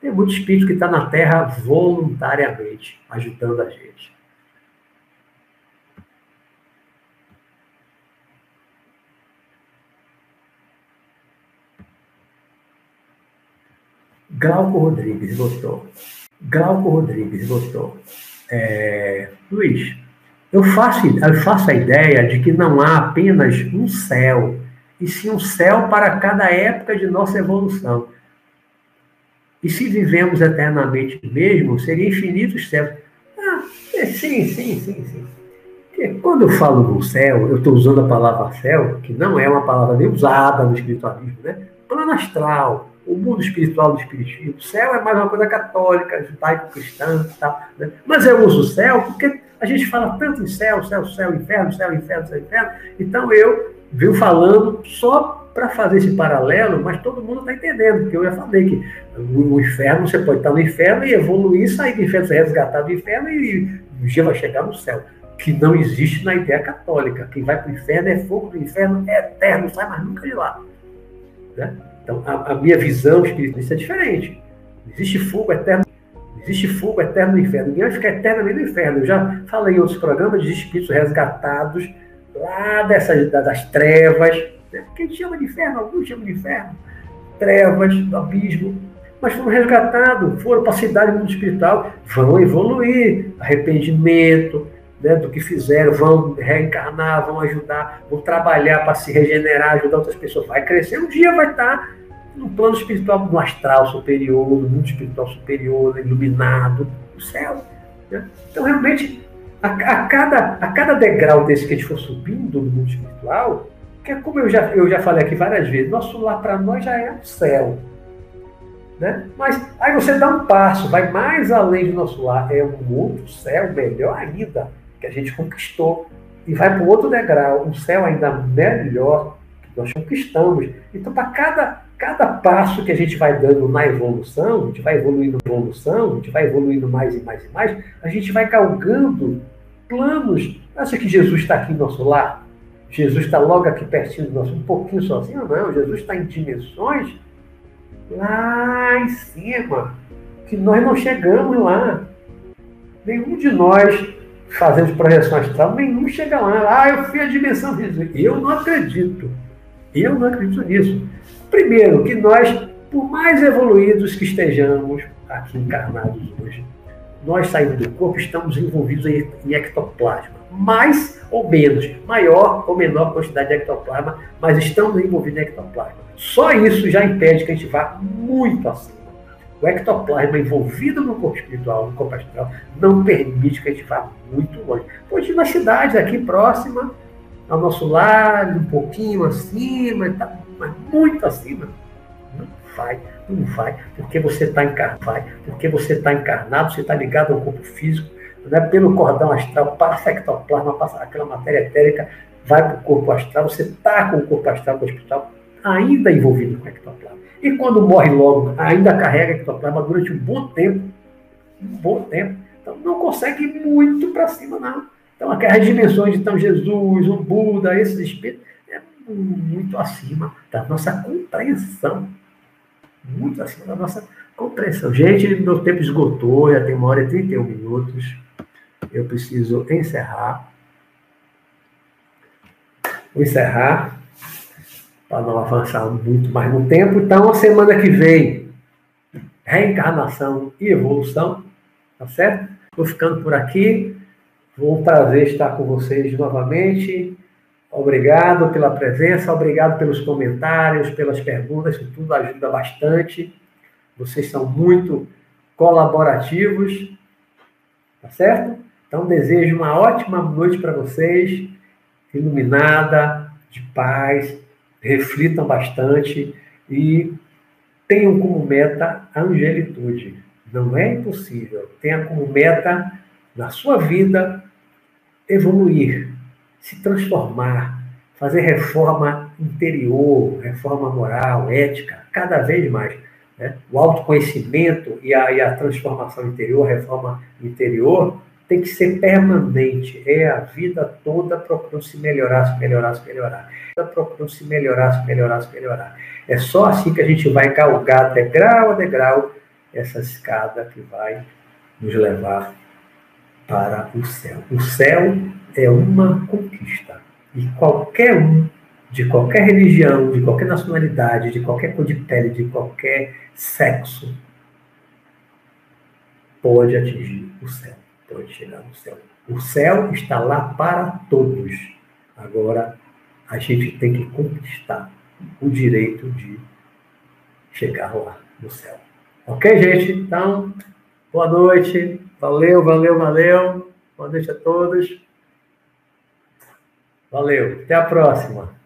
Tem muito espírito que está na Terra voluntariamente, ajudando a gente. Glauco Rodrigues gostou. Glauco Rodrigues gostou. É, Luiz, eu faço, eu faço a ideia de que não há apenas um céu, e sim um céu para cada época de nossa evolução. E se vivemos eternamente mesmo, seria infinitos céus. Ah, é, sim, sim, sim, sim. Quando eu falo no céu, eu estou usando a palavra céu, que não é uma palavra nem usada no espiritualismo, né? Plano astral, o mundo espiritual do espiritismo. O céu é mais uma coisa católica, judaico-cristã e tal. Né? Mas eu uso o céu porque a gente fala tanto em céu, céu, céu, inferno, céu, inferno, céu, inferno. Então eu venho falando só para fazer esse paralelo, mas todo mundo está entendendo, porque eu já falei que o inferno, você pode estar no inferno e evoluir, sair do inferno, ser resgatado do inferno e um dia vai chegar no céu. Que não existe na ideia católica. Quem vai para o inferno é fogo do inferno, é eterno, sai mais nunca de lá. Né? Então, a, a minha visão espiritualista é diferente. Existe fogo eterno Existe fogo eterno no inferno. Ninguém vai ficar eternamente no inferno. Eu já falei em outros programas de espíritos resgatados lá dessas, das trevas. Né? Quem chama de inferno? Alguns chamam de inferno. Trevas, do abismo. Mas foram resgatados, foram para a cidade do mundo espiritual, vão evoluir. Arrependimento né, do que fizeram, vão reencarnar, vão ajudar, vão trabalhar para se regenerar, ajudar outras pessoas. Vai crescer, um dia vai estar no plano espiritual, no astral superior, no mundo espiritual superior, iluminado, no céu. Né? Então, realmente, a, a, cada, a cada degrau desse que a gente for subindo no mundo espiritual, que é como eu já, eu já falei aqui várias vezes, nosso lar para nós já é o céu. Né? Mas aí você dá um passo, vai mais além do nosso lar, é um outro céu melhor ainda, que a gente conquistou. E vai para outro degrau, um céu ainda melhor, que nós conquistamos. Então, para cada cada passo que a gente vai dando na evolução, a gente vai evoluindo evolução, a gente vai evoluindo mais e mais e mais, a gente vai galgando planos. Acha que Jesus está aqui no nosso lar? Jesus está logo aqui pertinho do nosso, um pouquinho sozinho? Não, Jesus está em dimensões lá em cima, que nós não chegamos lá. Nenhum de nós fazemos projeção astral, nenhum chega lá. Ah, eu fui a dimensão Jesus. Eu não acredito. Eu não acredito nisso. Primeiro, que nós, por mais evoluídos que estejamos aqui encarnados hoje, nós saindo do corpo estamos envolvidos em, ectoplasma. Mais ou menos, maior ou menor quantidade de ectoplasma, mas estamos envolvidos em ectoplasma. Só isso já impede que a gente vá muito acima. O ectoplasma envolvido no corpo espiritual, no corpo astral, não permite que a gente vá muito longe. Pode ir nas cidades aqui próxima, ao nosso lado, um pouquinho acima, tá, mas muito acima. Não vai, não vai, porque você está encarnado, porque você está encarnado, você está ligado ao corpo físico, né? pelo cordão astral, passa ectoplasma, passa aquela matéria etérica, vai para o corpo astral, você está com o corpo astral, com o hospital, ainda envolvido com ectoplasma. E quando morre logo, ainda carrega ectoplasma durante um bom tempo, um bom tempo. Então não consegue ir muito para cima, não. Então, aquelas dimensões de então, Jesus, o Buda, esses espíritos, é muito acima da nossa compreensão. Muito acima da nossa compreensão. Gente, meu tempo esgotou, já tem uma hora e 31 minutos. Eu preciso encerrar. Vou encerrar para não avançar muito mais no tempo. Então, a semana que vem, reencarnação e evolução, tá certo? Vou ficando por aqui. Foi um prazer estar com vocês novamente. Obrigado pela presença, obrigado pelos comentários, pelas perguntas, isso tudo ajuda bastante. Vocês são muito colaborativos, tá certo? Então, desejo uma ótima noite para vocês, iluminada, de paz, reflitam bastante e tenham como meta a angelitude. Não é impossível. Tenha como meta na sua vida evoluir, se transformar, fazer reforma interior, reforma moral, ética, cada vez mais. Né? O autoconhecimento e a, e a transformação interior, reforma interior, tem que ser permanente. É a vida toda procurando se melhorar, se melhorar, se melhorar. Procurando se melhorar, se melhorar, se melhorar. É só assim que a gente vai galgar degrau a degrau essa escada que vai nos levar para o céu. O céu é uma conquista. E qualquer um, de qualquer religião, de qualquer nacionalidade, de qualquer cor de pele, de qualquer sexo, pode atingir o céu, pode chegar no céu. O céu está lá para todos. Agora, a gente tem que conquistar o direito de chegar lá no céu. Ok, gente? Então, boa noite. Valeu, valeu, valeu. Boa noite a todos. Valeu. Até a próxima.